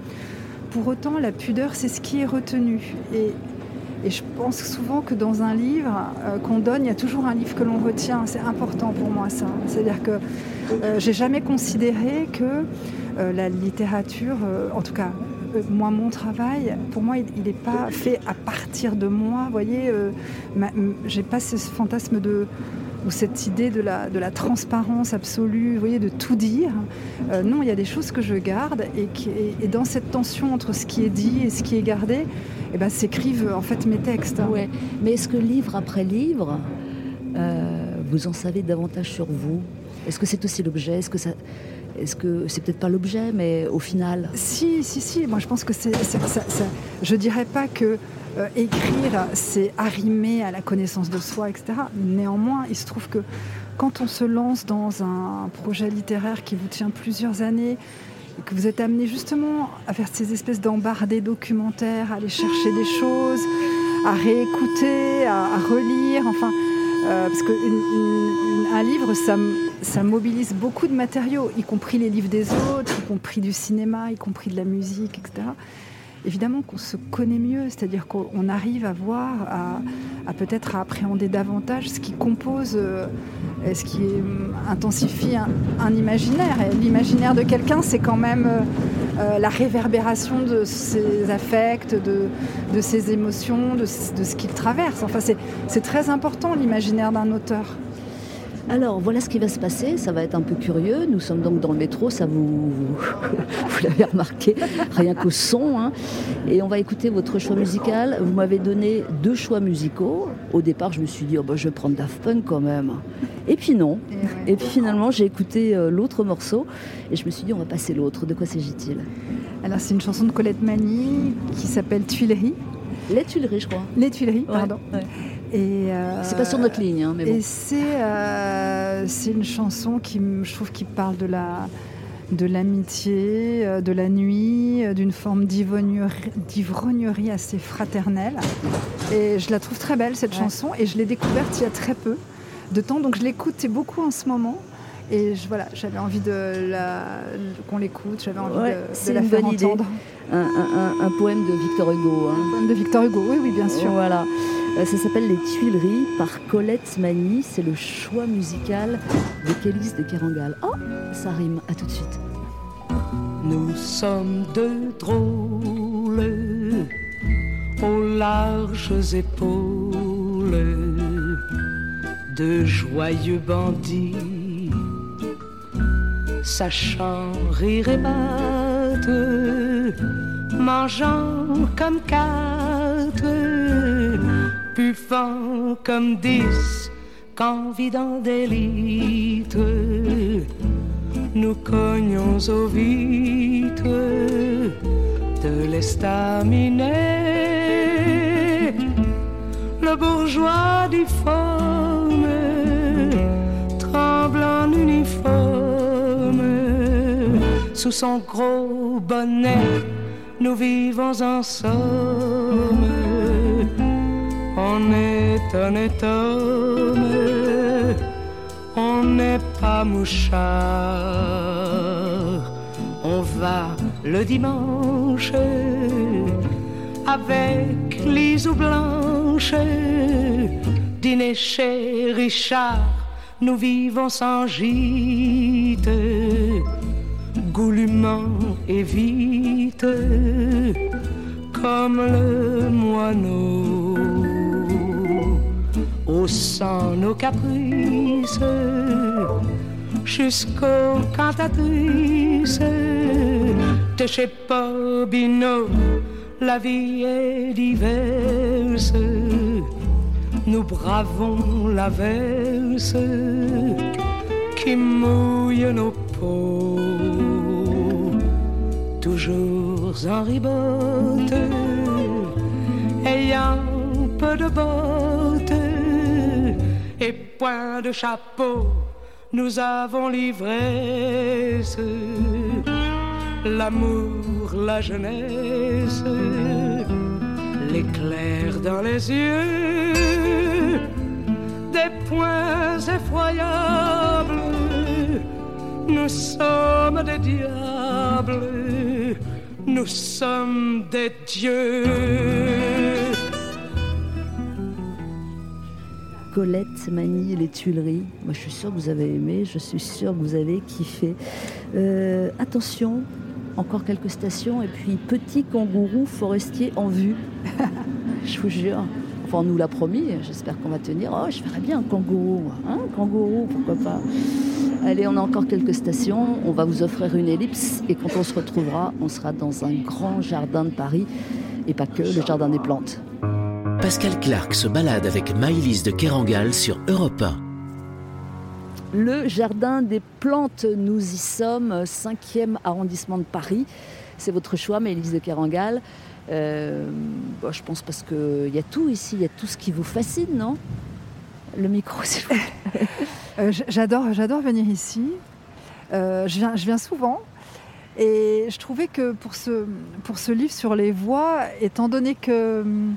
Pour autant, la pudeur, c'est ce qui est retenu. Et, je pense souvent que dans un livre euh, qu'on donne, il y a toujours un livre que l'on retient. C'est important pour moi ça. C'est-à-dire que euh, j'ai jamais considéré que euh, la littérature, en tout cas moi, mon travail, pour moi, il n'est pas fait à partir de moi. Vous voyez, j'ai pas ce fantasme de, ou cette idée de la, de la transparence absolue, vous voyez, de tout dire. Euh, non, il y a des choses que je garde et, qui, et, dans cette tension entre ce qui est dit et ce qui est gardé, eh ben, s'écrivent en fait mes textes. Ouais. Mais est-ce que livre après livre, euh, vous en savez davantage sur vous? Est-ce que c'est aussi l'objet? Est-ce que ça est-ce que c'est peut-être pas l'objet, mais au final? Si, si, si. Moi, je pense que c'est. Ça, ça, je dirais pas que euh, écrire, c'est arrimer à la connaissance de soi, etc. Néanmoins, il se trouve que quand on se lance dans un projet littéraire qui vous tient plusieurs années, et que vous êtes amené justement à faire ces espèces d'embardés documentaires, à aller chercher des choses, à réécouter, à, relire, enfin, euh, parce qu'un livre, ça, ça mobilise beaucoup de matériaux, y compris les livres des autres, y compris du cinéma, y compris de la musique, etc évidemment qu'on se connaît mieux, c'est-à-dire qu'on arrive à voir, à, peut-être à appréhender davantage ce qui compose, euh, ce qui intensifie un, imaginaire. L'imaginaire de quelqu'un, c'est quand même euh, euh, la réverbération de ses affects, de, ses émotions, de, de ce qu'il traverse. Enfin, c'est très important l'imaginaire d'un auteur. Alors voilà ce qui va se passer, ça va être un peu curieux. Nous sommes donc dans le métro, ça vous, [LAUGHS] vous, l'avez remarqué, rien qu'au son. Hein. Et on va écouter votre choix musical. Vous m'avez donné deux choix musicaux. Au départ, je me suis dit, oh, bah, je vais prendre Daft Punk quand même. Et puis non. Et, puis finalement, j'ai écouté euh, l'autre morceau et je me suis dit, on va passer l'autre. De quoi s'agit-il? Alors c'est une chanson de Colette Mani qui s'appelle Tuileries. Les Tuileries, je crois. Les Tuileries, pardon. Euh, c'est pas sur notre ligne, hein, mais bon. Et euh, c'est une chanson qui, je trouve, qui parle de la de l'amitié, euh, de la nuit, d'une forme d'ivrognerie assez fraternelle. Et je la trouve très belle, cette chanson, et je l'ai découverte il y a très peu de temps, donc je l'écoute beaucoup en ce moment. Et je, voilà, j'avais envie de qu'on l'écoute, j'avais envie de, de, la faire entendre. Un, un, poème de Victor Hugo. Hein. Un poème de Victor Hugo, oui, oui, bien sûr. Voilà. Euh, ça s'appelle Les Tuileries par Colette Mani. C'est le choix musical de Kélis de Kerangal. Oh, ça rime. À tout de suite. Nous sommes deux drôles aux larges épaules, de joyeux bandits, sachant rire et battre, mangeant comme quatre bluffant comme dix qu'en vidant des litres, nous cognons aux vitres de l'estaminet. Le bourgeois difforme tremble en uniforme sous son gros bonnet. Nous vivons en somme. On honnête homme, on n'est pas mouchard. On va le dimanche avec l'isou blanche, dîner chez Richard. Nous vivons sans gîte, goulûment et vite, comme le moineau haussant nos caprices jusqu'aux cantatrices de chez Bobino. La vie est diverse, nous bravons la verse qui mouille nos peaux, toujours en ribote, ayant peu de bottes de chapeau, nous avons l'ivresse, l'amour, la jeunesse, l'éclair dans les yeux, des points effroyables. Nous sommes des diables, nous sommes des dieux. Colette manie les Tuileries. Moi, je suis sûre que vous avez aimé, je suis sûre que vous avez kiffé. Euh, attention, encore quelques stations et puis petit kangourou forestier en vue. [LAUGHS] je vous jure. On nous l'a promis, j'espère qu'on va tenir. Oh, je ferais bien un kangourou. Hein, kangourou, pourquoi pas Allez, on a encore quelques stations. On va vous offrir une ellipse et quand on se retrouvera, on sera dans un grand jardin de Paris et pas que, le jardin des plantes. Pascal Clark se balade avec Maïlys de Kerangal sur Europe 1. Le jardin des plantes, nous y sommes, 5e arrondissement de Paris. C'est votre choix, Maïlys de Kerangal. Euh, bon, je pense parce qu'il y a tout ici, il y a tout ce qui vous fascine, non? Le micro, [LAUGHS] s'il vous plaît. Euh, j'adore, j'adore venir ici. Euh, je, viens, je viens souvent. Et je trouvais que pour ce, pour ce livre sur les voix, étant donné que hum,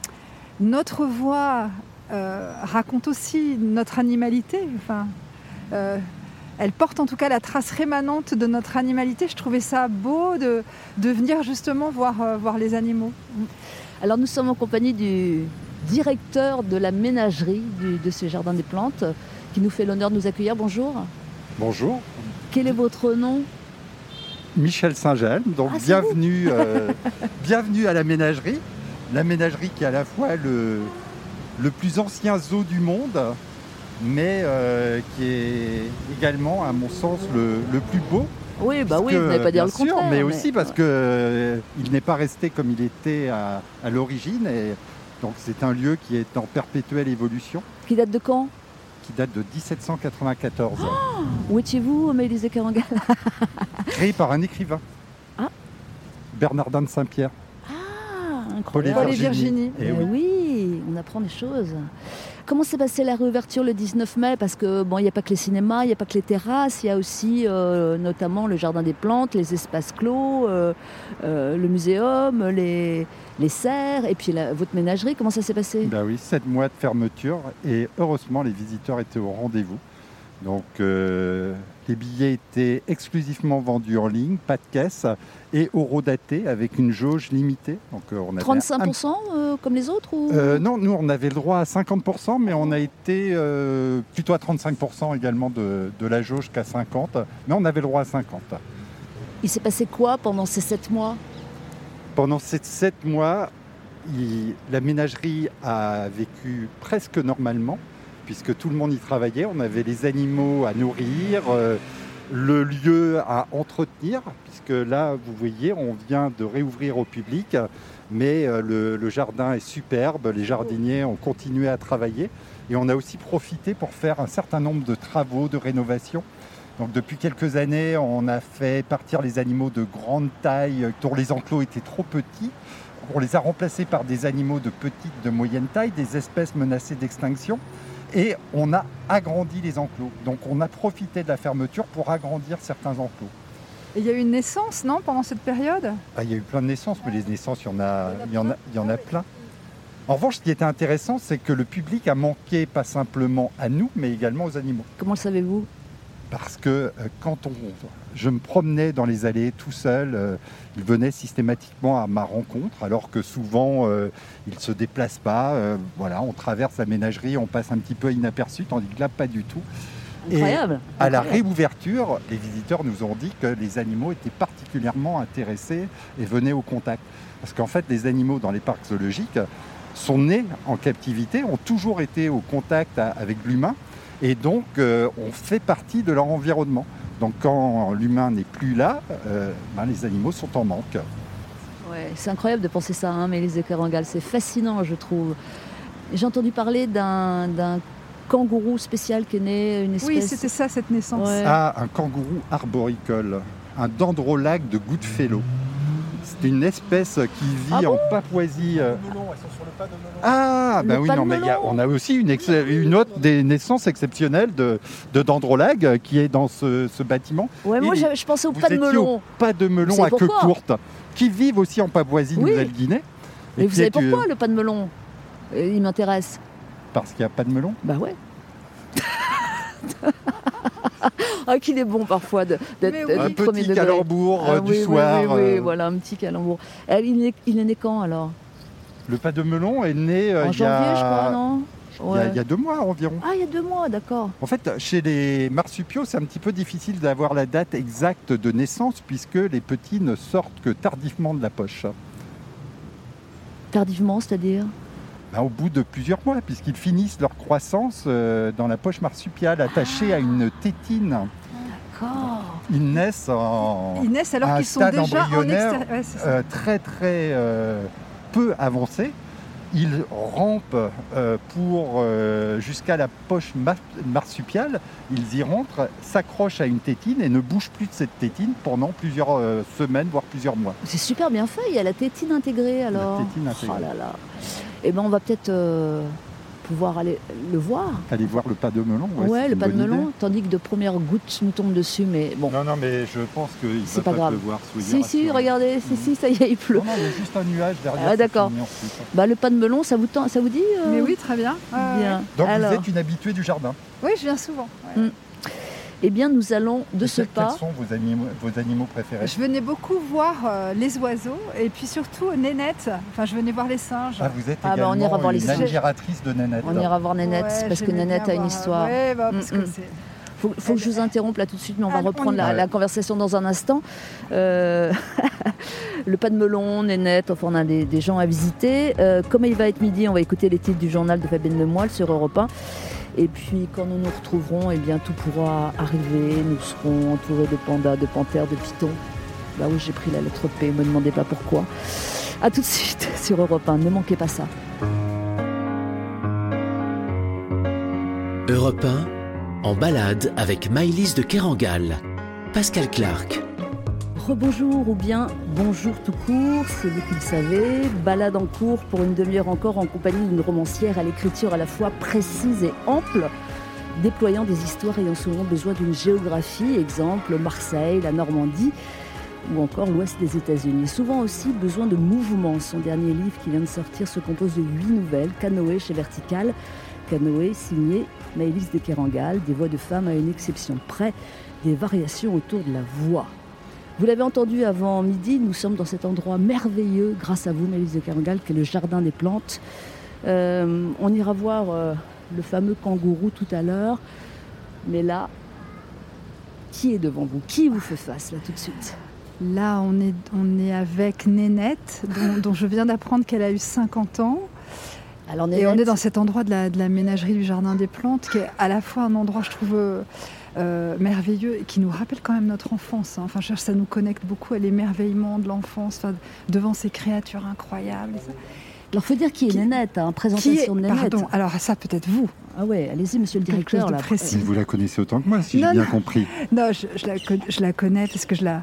notre voix euh, raconte aussi notre animalité, enfin, euh, elle porte en tout cas la trace rémanente de notre animalité, je trouvais ça beau de, de venir justement voir, euh, voir les animaux. Alors nous sommes en compagnie du directeur de la ménagerie du- de ce jardin des plantes qui nous fait l'honneur de nous accueillir. Bonjour. Bonjour, Quel est votre nom? Michel Saint-Gel. Donc Ah, euh, [LAUGHS] bienvenue à la ménagerie. La ménagerie qui est à la fois le, le plus ancien zoo du monde, mais euh, qui est également, à mon sens, le, le plus beau. Oui, bah oui, vous n'allez pas dire bien le sûr, contraire. Mais aussi parce que euh, il n'est pas resté comme il était à, à l'origine. Et donc c'est un lieu qui est en perpétuelle évolution, Qui date de quand? Qui date de 1794, Où étiez-vous, Maëlys de Kerangal créé par un écrivain. Ah. Bernardin de Saint-Pierre. Incroyable. Paul et Virginie. Eh oui. oui, on apprend des choses. Comment s'est passée la réouverture le 19 mai? Parce que bon, il n'y a pas que les cinémas, il n'y a pas que les terrasses, il y a aussi euh, notamment le jardin des plantes, les espaces clos, euh, euh, le muséum, les, les serres, et puis la- votre ménagerie. Comment ça s'est passé? Bah oui, 7 mois de fermeture et heureusement les visiteurs étaient au rendez-vous. Donc euh, les billets étaient exclusivement vendus en ligne, pas de caisse et eurodatés avec une jauge limitée. Donc euh, on avait un- 35% euh, comme les autres ou... Non, nous on avait le droit à 50%, mais on a été plutôt à 35% également de, de la jauge qu'à 50%, mais on avait le droit à 50%. Il s'est passé quoi pendant ces 7 mois? Pendant ces sept mois, il- la ménagerie a vécu presque normalement, puisque tout le monde y travaillait. On avait les animaux à nourrir, euh, le lieu à entretenir, puisque là, vous voyez, on vient de réouvrir au public, mais euh, le, le jardin est superbe, les jardiniers ont continué à travailler, et on a aussi profité pour faire un certain nombre de travaux de rénovation. Donc depuis quelques années, on a fait partir les animaux de grande taille dont les enclos étaient trop petits. On les a remplacés par des animaux de petite, de moyenne taille, des espèces menacées d'extinction. Et on a agrandi les enclos. Donc on a profité de la fermeture pour agrandir certains enclos. Et il y a eu une naissance, non, pendant cette période? Ah, il y a eu plein de naissances, mais les naissances, il y en a, il y en a, il y en a plein. En revanche, ce qui était intéressant, c'est que le public a manqué pas simplement à nous, mais également aux animaux. Comment le savez-vous? Parce que euh, quand on, je me promenais dans les allées tout seul, euh, ils venaient systématiquement à ma rencontre, alors que souvent euh, ils ne se déplacent pas. euh, voilà, on traverse la ménagerie, on passe un petit peu inaperçu, tandis que là, pas du tout. Et Incroyable. À la réouverture, les visiteurs nous ont dit que les animaux étaient particulièrement intéressés et venaient au contact. Parce qu'en fait, les animaux dans les parcs zoologiques sont nés en captivité, ont toujours été au contact à- avec l'humain, et donc euh, on fait partie de leur environnement. Donc quand l'humain n'est plus là, euh, ben, les animaux sont en manque. Ouais, c'est incroyable de penser ça, hein, de Kerangal. C'est fascinant, je trouve. J'ai entendu parler d'un kangourou spécial qui est né, une espèce. Oui, c'était ça, cette naissance. Ouais. Ah, un kangourou arboricole, un dendrolague de Goodfellow. C'est une espèce qui vit Ah bon? En Papouasie. euh, Ah, Le bah oui, non, mais y a- on a aussi une, ex- une autre des naissances exceptionnelles de, de dendrolague euh, qui est dans ce, ce bâtiment. Ouais, moi, je, je pensais au pas de melon. au pas de melon à queue pourquoi courte, qui vivent aussi en Papouasie-Nouvelle-Guinée. Mais Et vous savez est, euh, pourquoi le pas de melon Euh, Il m'intéresse. Parce qu'il n'y a pas de melon. Bah ouais. [LAUGHS] ah, qu'il est bon parfois de- d'être oui. Un petit calembour Ah du oui, soir. Oui, oui, euh, voilà, un petit calembour. Il, est, il est né quand alors? Le pas de melon est né euh, En il y a- janvier, je crois, non il y a- Ouais. il y a deux mois environ. Ah, il y a deux mois, d'accord. En fait, chez les marsupiaux, c'est un petit peu difficile d'avoir la date exacte de naissance puisque les petits ne sortent que tardivement de la poche. Tardivement, c'est-à-dire Ben, au bout de plusieurs mois, puisqu'ils finissent leur croissance euh, dans la poche marsupiale attachée à une tétine. D'accord. Ils naissent en Ils naissent alors qu'ils sont déjà en extérieur. Ouais, euh, très très euh, peu avancé. Ils rampent euh, pour euh, jusqu'à la poche mar- marsupiale. Ils y rentrent, s'accrochent à une tétine et ne bougent plus de cette tétine pendant plusieurs euh, semaines, voire plusieurs mois. C'est super bien fait, il y a la tétine intégrée alors. tétine intégrée. Oh là là. Eh ben on va peut-être pouvoir aller le voir. Allez voir le pas de melon. Ouais, c'est le pas de melon, idée. tandis que de premières gouttes nous tombent dessus, mais bon. Non, non, mais je pense qu'il C'est ne pas va pas grave. soyez Si, si, regardez, si, si, ça y est, il pleut. Non, non, il y a juste un nuage derrière. Ah, d'accord. Bah, le pas de melon, ça vous, tend- ça vous dit euh Mais oui, très bien. Ouais, ouais. Bien. Donc Alors, vous êtes une habituée du jardin. Oui, je viens souvent. ouais. Mm. Eh bien, nous allons de Et ce quels pas. sont vos animaux, vos animaux préférés Je venais beaucoup voir euh, les oiseaux et puis surtout Nénette. Enfin, je venais voir les singes. Ah, vous êtes Ah, bah, on ira voir les une singes. admiratrice de Nanette. On ira voir Nénette, Ouais, parce que j'aimais Nénette bien a une histoire. Ouais, bah, parce Mm, que mm. c'est. Faut, faut que je vous interrompe là tout de suite, mais on va reprendre la, conversation dans un instant. Euh, [LAUGHS] le pas de melon, Nénette, enfin on a des, des gens à visiter. Euh, comme il va être midi, on va écouter les titres du journal de Fabienne Lemoyle sur Europe 1. Et puis quand nous nous retrouverons, eh bien tout pourra arriver. Nous serons entourés de pandas, de panthères, de pitons. Là où j'ai pris la lettre P, me demandez pas pourquoi. A tout de suite [LAUGHS] sur Europe 1, ne manquez pas ça. Europe 1, en balade avec Maïlis de Kerangal. Pascal Clark. Rebonjour ou bien bonjour tout court, c'est vous qui le savez. Balade en cours pour une demi-heure encore en compagnie d'une romancière à l'écriture à la fois précise et ample, déployant des histoires ayant souvent besoin d'une géographie, exemple Marseille, la Normandie ou encore l'ouest des États-Unis. Souvent aussi besoin de mouvement. Son dernier livre qui vient de sortir se compose de huit nouvelles, Canoë chez Vertical. Canoë signé Maëlys de Kerangal, des voix de femmes à une exception près, des variations autour de la voix. Vous l'avez entendu avant midi, nous sommes dans cet endroit merveilleux, grâce à vous, Mélisse de Carangal, qui est le Jardin des Plantes. Euh, on ira voir euh, le fameux kangourou tout à l'heure. Mais là, qui est devant vous? Qui vous fait face, là, tout de suite? Là, on est, on est avec Nénette, dont, dont je viens d'apprendre qu'elle a eu 50 ans. Alors, Et on est dans cet endroit de la, de la ménagerie du Jardin des Plantes, qui est à la fois un endroit, je trouve, euh, euh, merveilleux et qui nous rappelle quand même notre enfance. hein. Enfin, je cherche, ça nous connecte beaucoup à l'émerveillement de l'enfance, enfin, devant ces créatures incroyables. et ça. Alors, faut dire qui est Qui- Nénette, hein, présentation est, de Nénette. pardon, alors ça peut-être vous. Ah ouais, allez-y, monsieur le directeur. là. vous la connaissez autant que moi, si j'ai bien compris. Non, je, je la, je la connais parce que je la,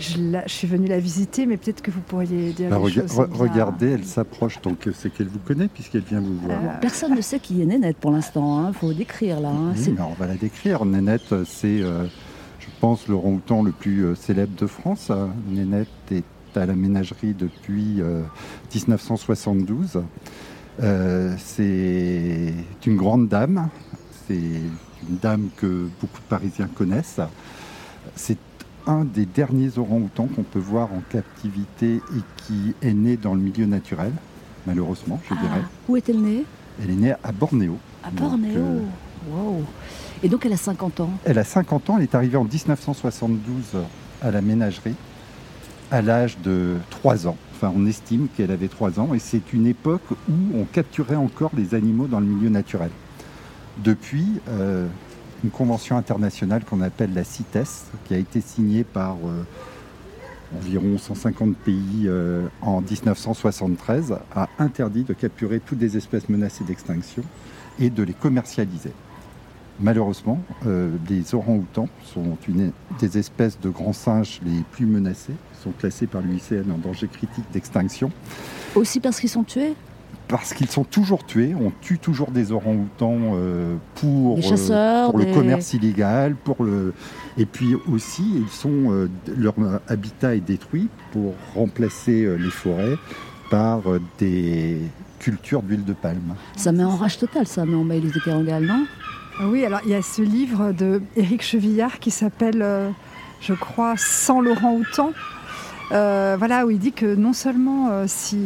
je, la- je suis venue la visiter, mais peut-être que vous pourriez dire Bah, les rega- choses re- bien. regardez, elle s'approche, donc euh, c'est qu'elle vous connaît puisqu'elle vient vous voir. Euh, Personne ne sait qui est Nénette pour l'instant. Il faut décrire là. hein. On va la décrire. Nénette, euh, c'est, euh, je pense, le orang-outan le plus euh, célèbre de France. Nénette est à la ménagerie depuis euh, 1972. Euh, c'est une grande dame. C'est une dame que beaucoup de Parisiens connaissent. C'est un des derniers orang-outans qu'on peut voir en captivité et qui est né dans le milieu naturel, malheureusement, je dirais. Ah, où est-elle née? Elle est née à Bornéo. À Bornéo. euh, Wow. Et donc elle a 50 ans? Elle a 50 ans, elle est arrivée en 1972 à la ménagerie, à l'âge de 3 ans. Enfin, on estime qu'elle avait 3 ans, et c'est une époque où on capturait encore les animaux dans le milieu naturel. Depuis, euh, une convention internationale qu'on appelle la CITES, qui a été signée par euh, environ 150 pays euh, en 1973, a interdit de capturer toutes les espèces menacées d'extinction et de les commercialiser. Malheureusement, euh, les orang-outans sont une des espèces de grands singes les plus menacées, sont classés par l'UICN en danger critique d'extinction, Aussi parce qu'ils sont tués? Parce qu'ils sont toujours tués. On tue toujours des orang-outans euh, pour, euh, pour le commerce illégal, pour le... et puis aussi, ils sont, euh, leur habitat est détruit pour remplacer euh, les forêts par euh, des cultures d'huile de palme. Ça met en rage totale, ça, mais en Maëlys de Kerangal, non? Oui, alors il y a ce livre de Éric Chevillard qui s'appelle, euh, je crois, Sans Laurent Houtan. Euh, voilà, où il dit que non seulement euh, si,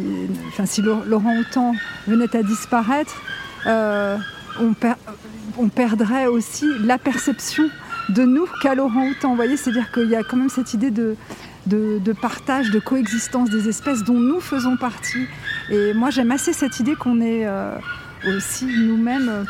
enfin, si Lau- Laurent venait à disparaître, euh, on, per- on perdrait aussi la perception de nous qu'a Laurent Houtan. Vous voyez, c'est-à-dire qu'il y a quand même cette idée de, partage, de coexistence des espèces dont nous faisons partie. Et moi, j'aime assez cette idée qu'on est aussi nous-mêmes.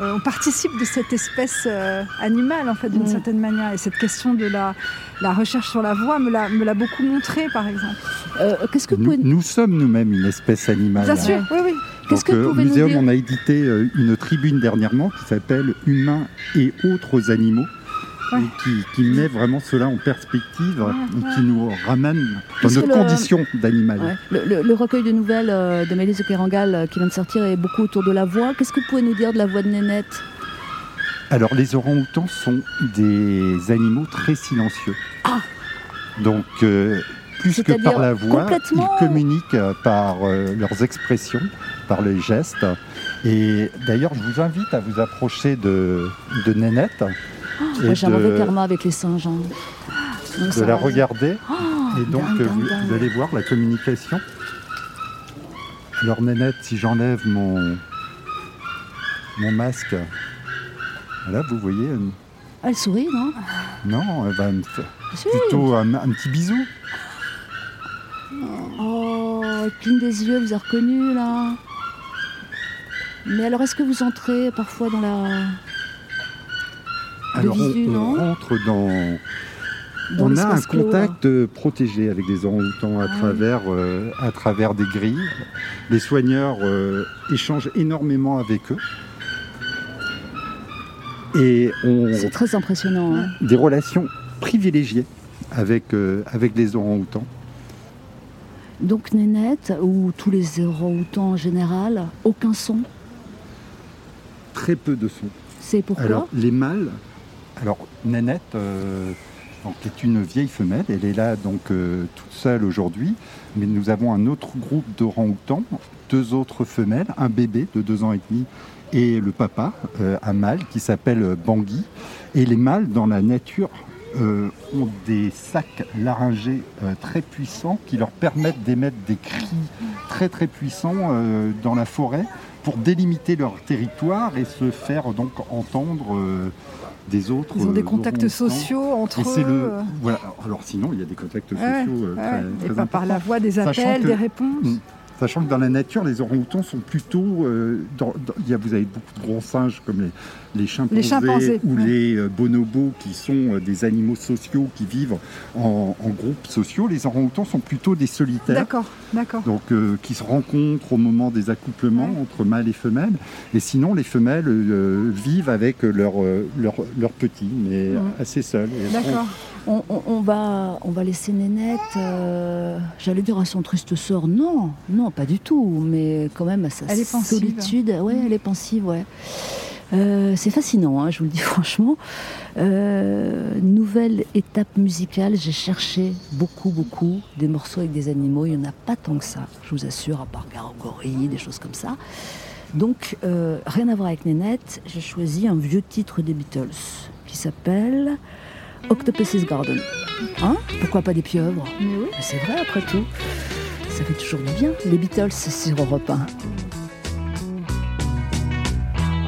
Euh, on participe de cette espèce euh, animale, en fait, d'une certaine manière. Et cette question de la, la recherche sur la voie me l'a beaucoup montré, par exemple. Euh, Qu'est-ce que vous Nous, pouvez, nous sommes nous-mêmes une espèce animale. Bien sûr, oui, oui. qu'est-ce Donc, que vous au pouvez nous muséum, on a édité une tribune dernièrement qui s'appelle Humains et autres animaux. Ouais. qui, qui met vraiment cela en perspective Ouais, qui nous ramène dans notre le- condition d'animal. Le, le- le recueil de nouvelles euh, de Maëlys de Kerangal euh, qui vient de sortir est beaucoup autour de la voix. Qu'est-ce que vous pouvez nous dire de la voix de Nénette? Alors les orang-outans sont des animaux très silencieux. Ah. Donc euh, plus que par la voix, complètement- ils communiquent par euh, leurs expressions, par les gestes. Et d'ailleurs, je vous invite à vous approcher de, de Nénette, et Moi, j'ai un mauvais karma avec les singes. hein. Donc, de la va. regarder. Oh, Et donc, dingue, euh, vous, dingue. vous allez voir la communication. Alors, Nénette, si j'enlève mon, mon masque, voilà, vous voyez, Ah, Elle sourit, non? Non, elle va me faire Si. plutôt un, un petit bisou. Oh, elle cligne des yeux, vous a reconnu là. Mais alors, est-ce que vous entrez parfois dans la. Alors, on, visu, on non rentre dans. dans on a un clos, contact euh, protégé avec les orang-outans à, Ah oui. euh, à travers des grilles. Les soigneurs euh, échangent énormément avec eux. Et on, C'est très impressionnant. hein. des relations privilégiées avec, euh, avec les orang-outans. Donc, Nénette, ou tous les orang-outans en général, aucun son? Très peu de sons. C'est pourquoi? Alors, les mâles, alors Nanette euh, est une vieille femelle, elle est là donc euh, toute seule aujourd'hui, mais nous avons un autre groupe d'orang-outans, deux autres femelles, un bébé de deux ans et demi et le papa, euh, un mâle qui s'appelle Bangui. Et les mâles dans la nature ont des sacs laryngés très puissants qui leur permettent d'émettre des cris très très puissants dans la forêt pour délimiter leur territoire et se faire donc entendre des autres. Ils ont des euh, contacts sociaux entre Et eux. le. euh, Voilà. Alors sinon, il y a des contacts sociaux ouais, euh, ouais, très, et très par, la voix des appels, que- des réponses. Mm. Sachant que dans la nature, les orang-outans sont plutôt. dans- dans- il y a- vous avez beaucoup de gros singes comme les, les chimpanzés, chimpanzés, ou ouais. les euh, bonobos qui sont euh, des animaux sociaux qui vivent en, en groupes sociaux. Les orang-outans sont plutôt des solitaires. D'accord, d'accord. Donc, euh, qui se rencontrent au moment des accouplements Ouais. entre mâles et femelles. Et sinon, les femelles euh, vivent avec leurs euh, petits, mais Mhm. assez sont- D'accord. On, on- on va, on va laisser Nénette, euh, j'allais dire à son triste sort, non, non, pas du tout, mais quand même à sa Elle est pensive. solitude. Ouais, elle est pensive, ouais. Euh, c'est fascinant, hein, je vous le dis [LAUGHS] franchement. Euh, nouvelle étape musicale, j'ai cherché beaucoup, beaucoup des morceaux avec des animaux. Il n'y en a pas tant que ça, je vous assure, à part Garogori, des choses comme ça. Donc, euh, rien à voir avec Nénette, j'ai choisi un vieux titre des Beatles qui s'appelle Octopus's Garden. Hein? Pourquoi pas des pieuvres? Mais oui. Mais C'est vrai, après tout. Ça fait toujours du bien. Les Beatles, c'est sur Europe 1.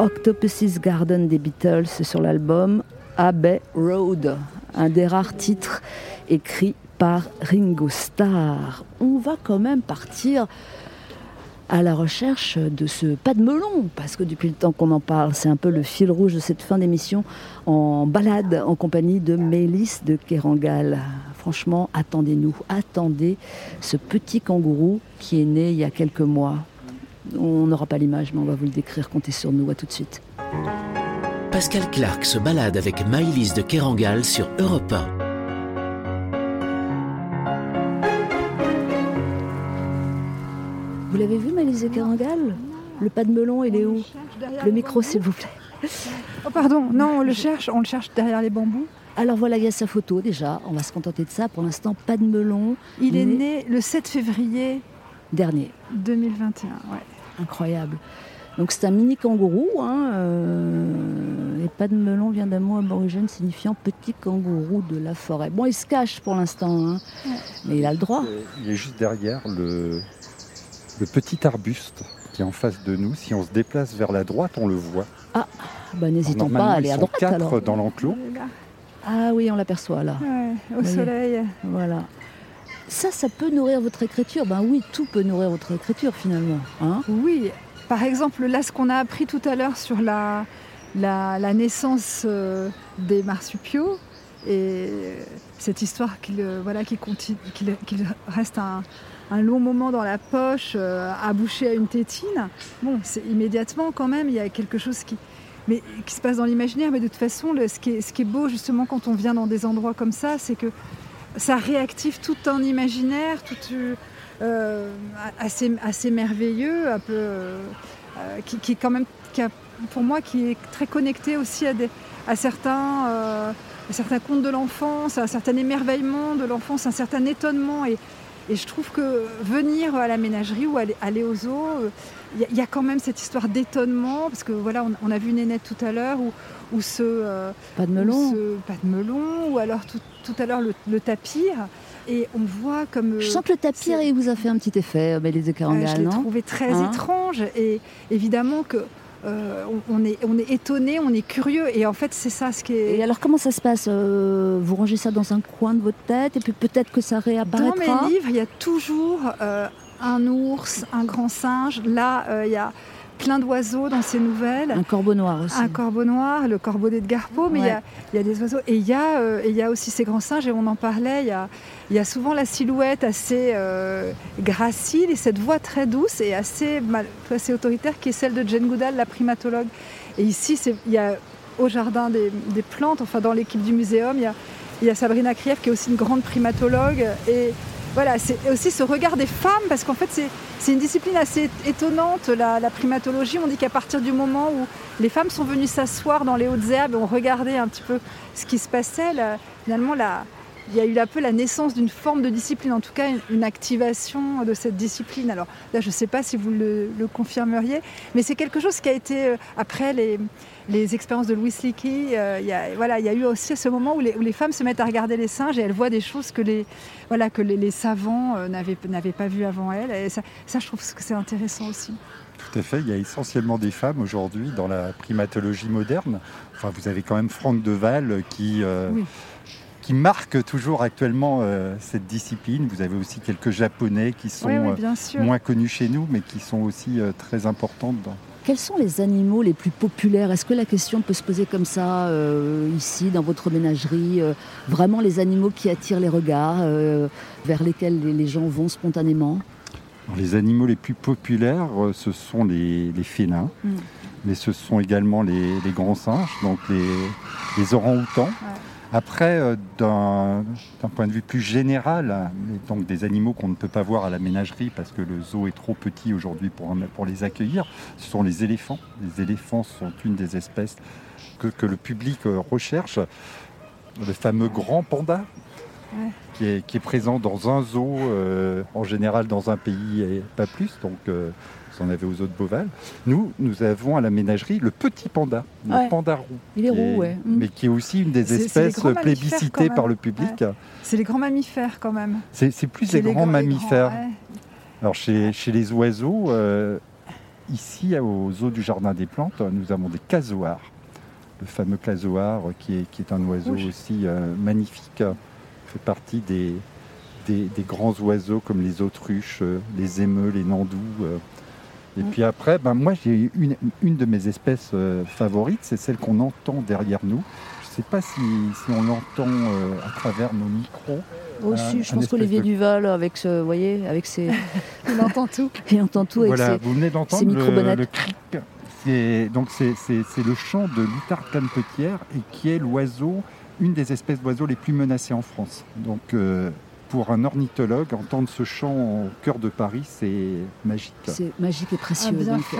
Octopus's Garden des Beatles sur l'album Abbey Road, un des rares titres écrits par Ringo Starr. On va quand même partir à la recherche de ce pas de melon, parce que depuis le temps qu'on en parle, c'est un peu le fil rouge de cette fin d'émission, en balade en compagnie de Mélis de Kerangal. Franchement, attendez-nous, attendez ce petit kangourou qui est né il y a quelques mois. On n'aura pas l'image, mais on va vous le décrire. Comptez sur nous. À tout de suite. Pascal Clark se balade avec Maïlis de Kerangal sur Europe 1. Vous l'avez vu, Mélise Kerangal? Le pas de melon, il est où? Le micro, s'il vous plaît. Oh pardon, non, on le cherche, on le cherche derrière les bambous. Alors voilà, il y a sa photo déjà. On va se contenter de ça. Pour l'instant, pas de melon. Il est Né- né le 7 février Dernier. 2021. Ouais. Incroyable. Donc c'est un mini kangourou. Hein, euh, et pas de melon vient d'un mot aborigène signifiant petit kangourou de la forêt. Bon, il se cache pour l'instant, hein, mais il a le droit. Il est juste derrière le, le petit arbuste qui est en face de nous. Si on se déplace vers la droite, on le voit. Bah, N'hésitons pas à aller à droite quatre alors. dans l'enclos. Ah oui, on l'aperçoit là. Ouais, au Oui. soleil. Voilà. Ça, ça peut nourrir votre écriture. Ben oui, tout peut nourrir votre écriture finalement. Hein Oui, par exemple, là, ce qu'on a appris tout à l'heure sur la, la, naissance euh, des marsupiaux et cette histoire qu'il euh, voilà, reste un, un long moment dans la poche, euh, à boucher à une tétine. Bon, c'est immédiatement quand même, il y a quelque chose qui, mais, qui se passe dans l'imaginaire. Mais de toute façon, ce, qui est, ce qui est beau justement quand on vient dans des endroits comme ça, c'est que ça réactive tout un imaginaire, tout, euh, assez, assez merveilleux, euh, euh, qui, est quand même, pour moi, qui est très connecté aussi à, certains, euh, contes de l'enfance, à un certain émerveillement de l'enfance, un certain étonnement. Et je trouve que venir à la ménagerie ou aller, aller au zoo, euh, il y, a- il y a quand même cette histoire d'étonnement, parce que voilà, on, on a vu Nénette tout à l'heure, ou, ou ce, euh, Pas de melon. ce pas de melon, ou alors tout, tout à l'heure le, le tapir. Et on voit comme. euh, Je sens que le tapir, il vous a fait un petit effet, euh, Mélise de euh, je Carangal, l'ai trouvé très Hein? étrange et évidemment que euh, on, est, on est étonné, on est curieux et en fait c'est ça ce qui est. Et alors comment ça se passe Euh, Vous rangez ça dans un coin de votre tête et puis peut-être que ça Dans réapparaîtra? mes livres, il y a toujours euh, un ours, un grand singe. Là, il y a plein d'oiseaux dans ces nouvelles. Un corbeau noir aussi. Un corbeau noir, le corbeau d'Edgar Poe, mais il y a- il y, a des oiseaux. Et il y, a, euh, et il y a aussi ces grands singes, et on en parlait, il y a, il y a souvent la silhouette assez euh, gracile et cette voix très douce et assez, assez autoritaire qui est celle de Jane Goodall, la primatologue. Et ici, il y a au jardin des, des plantes, enfin dans l'équipe du muséum, il y a, il y a Sabrina Krief qui est aussi une grande primatologue. Et voilà, c'est aussi ce regard des femmes, parce qu'en fait, c'est une discipline assez étonnante, la, la primatologie. On dit qu'à partir du moment où les femmes sont venues s'asseoir dans les hautes herbes et ont regardé un petit peu ce qui se passait, là, finalement, là, il y a eu un peu la naissance d'une forme de discipline, en tout cas une, une activation de cette discipline. Alors là, je ne sais pas si vous le, le confirmeriez, mais c'est quelque chose qui a été, euh, après les, les expériences de Louis Leakey, euh, il y a, voilà, il y a eu aussi ce moment où les, où les femmes se mettent à regarder les singes et elles voient des choses que les, voilà, que les, les savants euh, n'avaient pas vues avant elles. Et ça, ça, je trouve que c'est intéressant aussi. Tout à fait, il y a essentiellement des femmes aujourd'hui dans la primatologie moderne. Enfin, vous avez quand même Franck Deval qui, euh, Oui. Qui marque toujours actuellement euh, cette discipline. Vous avez aussi quelques Japonais qui sont oui, oui, euh, moins connus chez nous, mais qui sont aussi euh, très importantes dans, Quels sont les animaux les plus populaires? Est-ce que la question peut se poser comme ça, euh, ici, dans votre ménagerie euh, Vraiment les animaux qui attirent les regards, euh, vers lesquels les, les gens vont spontanément? Les animaux les plus populaires, euh, ce sont les, les félins, Mm. mais ce sont également les, les grands singes, donc les, les orang-outans. Après, euh, d'un point de vue plus général, donc des animaux qu'on ne peut pas voir à la ménagerie parce que le zoo est trop petit aujourd'hui pour, les accueillir, ce sont les éléphants. Les éléphants sont une des espèces que, que le public euh, recherche. Le fameux grand panda, Ouais. qui, est, qui est présent dans un zoo, euh, en général dans un pays et pas plus. Donc, euh, vous en avez aux de Beauval. Nous, nous avons à la ménagerie le petit panda, le Ouais. panda roux. Il est roux, ouais. Mm. Mais qui est aussi une des espèces plébiscitées par le public. C'est les grands mammifères quand même. C'est plus les, grands mammifères. grands. Alors chez, chez les oiseaux, euh, ici au zoo du Jardin des Plantes, nous avons des casoars. Le fameux casoar qui est, qui est un oiseau Rouge. aussi euh, magnifique, fait partie des, des, des grands oiseaux comme les autruches, euh, les émeux, les nandous. Et puis après, ben, moi j'ai une, une de mes espèces euh, favorites, c'est celle qu'on entend derrière nous. Je ne sais pas si, si on l'entend euh, à travers nos micros. Aussi, un- je pense qu'Olivier de- Duval, avec ce, vous voyez, avec ses, [LAUGHS] On entend tout. [LAUGHS] il entend tout avec Voilà, ses, vous venez d'entendre ces le, le cric. Donc c'est, le chant de l'outarde canepetière et qui est l'oiseau, une des espèces d'oiseaux les plus menacées en France. Donc euh, pour un ornithologue, entendre ce chant au cœur de Paris, c'est magique. c'est magique et Ah, précieux. bien donc. fait.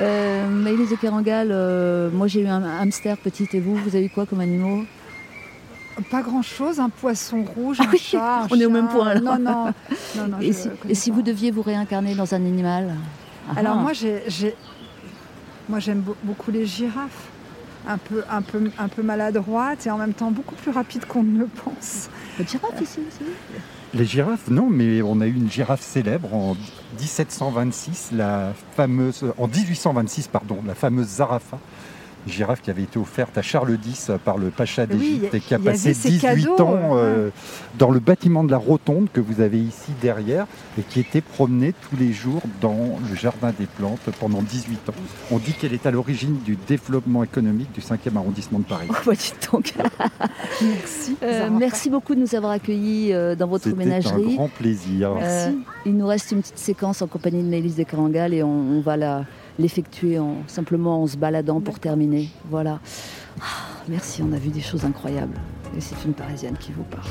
Euh, Maëlys de Kerangal, euh, moi j'ai eu un hamster petit et vous, vous avez eu quoi comme animaux? Pas grand chose, un poisson rouge, Ah un oui, chat, un on est au même point, alors. Non, non, non, non, Et si, et vous deviez vous réincarner dans un animal? Ah Alors ah. moi, j'ai, moi j'aime beau- beaucoup les girafes. Un peu, un, peu, un peu maladroite et en même temps beaucoup plus rapide qu'on ne le pense. Votre girafe ici aussi Les girafes, non, mais on a eu une girafe célèbre en 1726, la fameuse, en 1826, pardon, la fameuse Zarafa, girafe qui avait été offerte à Charles X par le Pacha d'Égypte et qui a passé ces 18 cadeaux, ans euh, dans le bâtiment de la rotonde que vous avez ici derrière et qui était promenée tous les jours dans le jardin des plantes pendant 18 ans. On dit qu'elle est à l'origine du développement économique du 5e arrondissement de Paris. [LAUGHS] Oh, bah, donc. [LAUGHS] Merci. Euh, merci beaucoup de nous avoir accueillis euh, dans votre C'était un ménagerie. grand plaisir. Euh, Merci. il nous reste une petite séquence en compagnie de Maëlys de Carangal et on, on va la- l'effectuer en, simplement en se baladant pour terminer. Voilà. Ah, merci, on a vu des choses incroyables. Et c'est une Parisienne qui vous parle.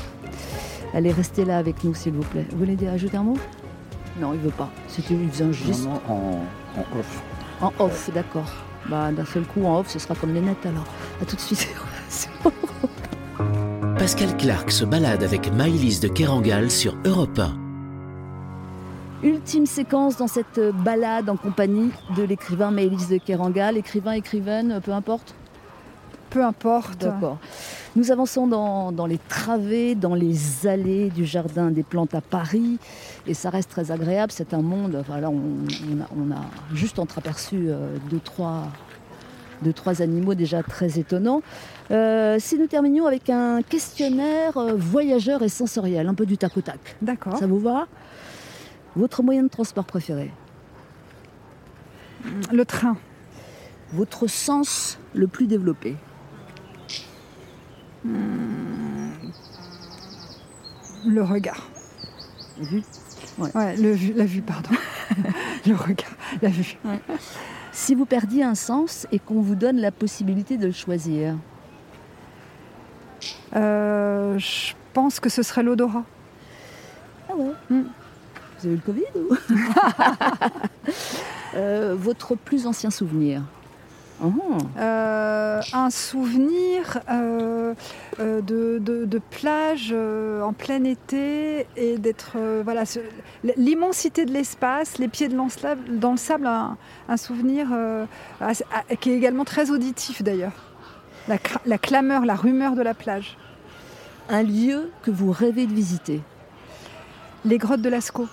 Allez, restez là avec nous, s'il vous plaît. Vous voulez ajouter un mot? Non, il veut pas. C'était il faisait juste Non, non, en, en off. en off, d'accord. Bah, d'un seul coup, en off, ce sera comme les nets alors. À tout de suite. [LAUGHS] Pascal Clark se balade avec Maïlis de Kerangal sur Europe 1. Ultime séquence dans cette balade en compagnie de l'écrivain Maëlys de Kerangal. Écrivain, écrivaine, peu importe? Peu importe. D'accord. Nous avançons dans, dans les travées, dans les allées du jardin des plantes à Paris. Et ça reste très agréable. C'est un monde. Enfin, là, on, on a, on a juste entreaperçu euh, deux, trois, deux, trois animaux déjà très étonnants. Euh, si nous terminions avec un questionnaire euh, voyageur et sensoriel, un peu du tac au tac. D'accord. Ça vous va? Votre moyen de transport préféré Le train. Votre sens le plus développé Le regard. Vu Ouais, le vu, la vue, pardon. [LAUGHS] le regard, la vue. Si vous perdiez un sens et qu'on vous donne la possibilité de le choisir, Euh, je pense que ce serait l'odorat. Ah ouais Mm. Vous avez eu le Covid ou [LAUGHS] Euh, Votre plus ancien souvenir Ah, Euh, un souvenir euh, de, de- de plage en plein été et d'être voilà l'immensité de l'espace, les pieds de dans le sable, un, un souvenir ah, qui est également très auditif d'ailleurs. La, la clameur, la rumeur de la plage. Un lieu que vous rêvez de visiter Les grottes de Lascaux.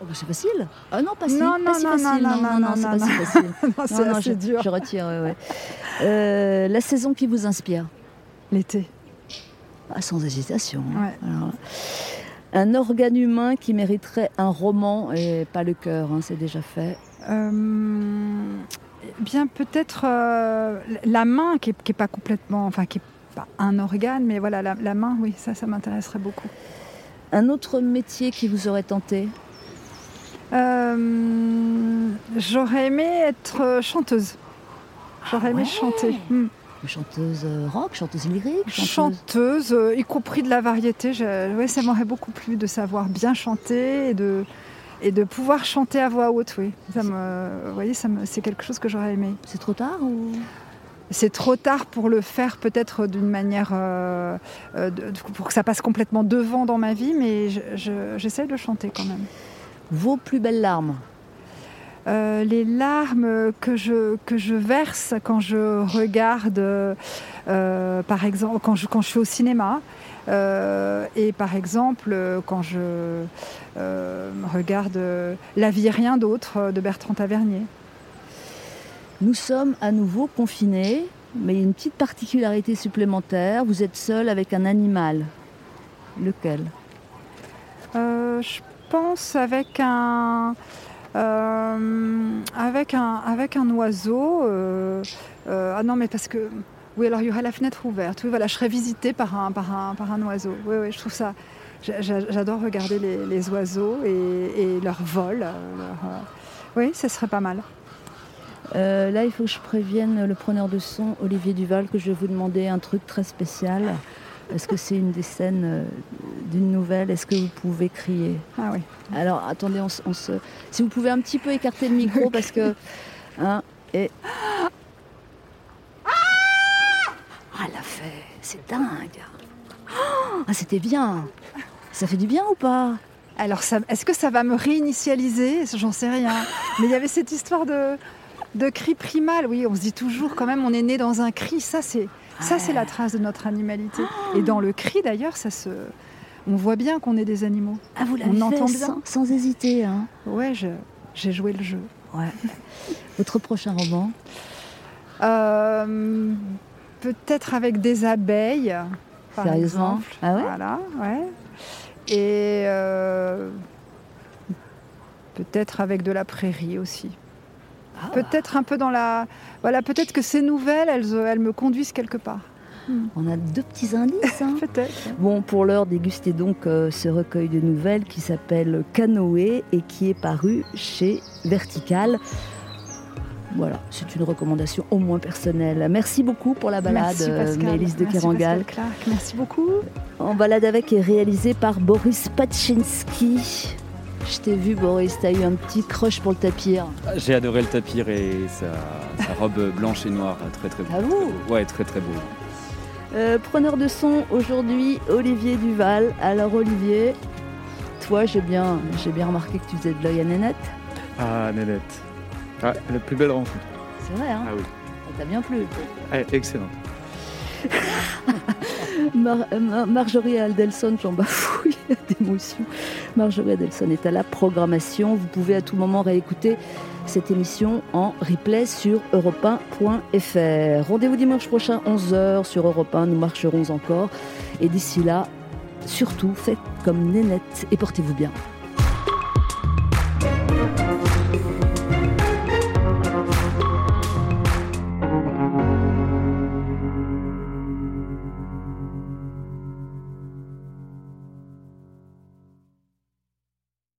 Oh, bah, C'est facile Ah non, pas si, Non, pas non, si non, facile. non, non, non, c'est non, pas non. si facile. [LAUGHS] Non, c'est assez je, dur. je retire, ouais, ouais. Euh, la saison qui vous inspire L'été. Ah, Sans hésitation. Ouais. Alors, un organe humain qui mériterait un roman et pas le cœur, hein, c'est déjà fait. Euh, eh bien peut-être euh, la main qui est, qui est pas complètement, enfin qui est pas un organe, mais voilà la, la main, oui, ça, ça m'intéresserait beaucoup. Un autre métier qui vous aurait tenté? J'aurais aimé être euh, chanteuse. J'aurais aimé ouais chanter. Hmm. Chanteuse euh, rock, chanteuse lyrique chanteuse... Chanteuse, euh, y compris de la variété. Je- ouais, ça m'aurait beaucoup plu de savoir bien chanter et de, et de pouvoir chanter à voix haute. Oui, ça me, vous voyez, ça c'est quelque chose que j'aurais aimé. C'est trop tard ou? C'est trop tard pour le faire peut-être d'une manière euh, euh, pour que ça passe complètement devant dans ma vie, mais je- je- j'essaie de chanter quand même. Vos plus belles larmes Euh, les larmes que je, que je verse quand je regarde, euh, par exemple, quand je, quand je suis au cinéma, euh, et par exemple quand je regarde La vie et rien d'autre de Bertrand Tavernier. Nous sommes à nouveau confinés, mais il y a une petite particularité supplémentaire. Vous êtes seul avec un animal. Lequel? Je pense avec un, euh, avec un, avec un oiseau. euh, euh, ah non, mais parce que. Oui, alors il y aurait la fenêtre ouverte. Oui, voilà, je serais visitée par un, par un, par un oiseau. Oui, oui, je trouve ça. j'a- j'a- J'adore regarder les, oiseaux et, leur vol. Oui, ce serait pas mal. Là, il faut que je prévienne le preneur de son, Olivier Duval, que je vais vous demander un truc très spécial. Parce que c'est une des scènes euh, d'une nouvelle? Est-ce que vous pouvez crier? Ah oui. Alors, attendez, on, se- on se... si vous pouvez un petit peu écarter le micro, parce que... Hein, et... Ah, elle a fait... C'est dingue Ah, c'était bien Ça fait du bien ou pas? Alors, est-ce que ça va me réinitialiser? J'en sais rien. Mais il y avait cette histoire de, de cri primal. Oui, on se dit toujours quand même, on est né dans un cri. Ça, c'est ça, c'est la trace de notre animalité. Et dans le cri, d'ailleurs, ça se, on voit bien qu'on est des animaux. Ah, vous On l'avez entend fait bien. sans, sans hésiter. Hein. Ouais, je- j'ai joué le jeu. Ouais. [LAUGHS] Votre prochain roman Euh, Peut-être avec des abeilles, par Sérieusement exemple. Ah ouais Voilà, ouais. Et euh, peut-être avec de la prairie aussi. Ah. Peut-être un peu dans la... Voilà, peut-être que ces nouvelles, elles, elles me conduisent quelque part. On a deux petits indices. hein. [LAUGHS] Peut-être. Bon, pour l'heure, dégustez donc euh, ce recueil de nouvelles qui s'appelle Canoë et qui est paru chez Vertical. Voilà, c'est une recommandation au moins personnelle. Merci beaucoup pour la balade, Merci euh, Pascal. Maëlys de Merci, Kerangal. Pascal Clark. Merci beaucoup. En balade avec est réalisé par Boris Paczynski. Je t'ai vu, Boris, t'as eu un petit crush pour le tapir. J'ai adoré le tapir et sa, sa robe blanche et noire, très très beau. Ah bon Ouais, très très beau. Euh, preneur de son aujourd'hui, Olivier Duval. Alors, Olivier, toi, j'ai bien, j'ai bien remarqué que tu faisais de l'œil à Nénette. Ah, Nénette. Ah, la plus belle rencontre. C'est vrai, hein Ah oui. Ça t'a bien plu. Ah, excellent. [LAUGHS] Mar- Mar- Marjorie Aldelson, j'en bafouille [LAUGHS] d'émotion. Marjorie Aldelson est à la programmation. Vous pouvez à tout moment réécouter cette émission en replay sur europe1.fr. Rendez-vous dimanche prochain, 11h sur Europe 1. Nous marcherons encore. Et d'ici là, surtout, faites comme Nénette et portez-vous bien.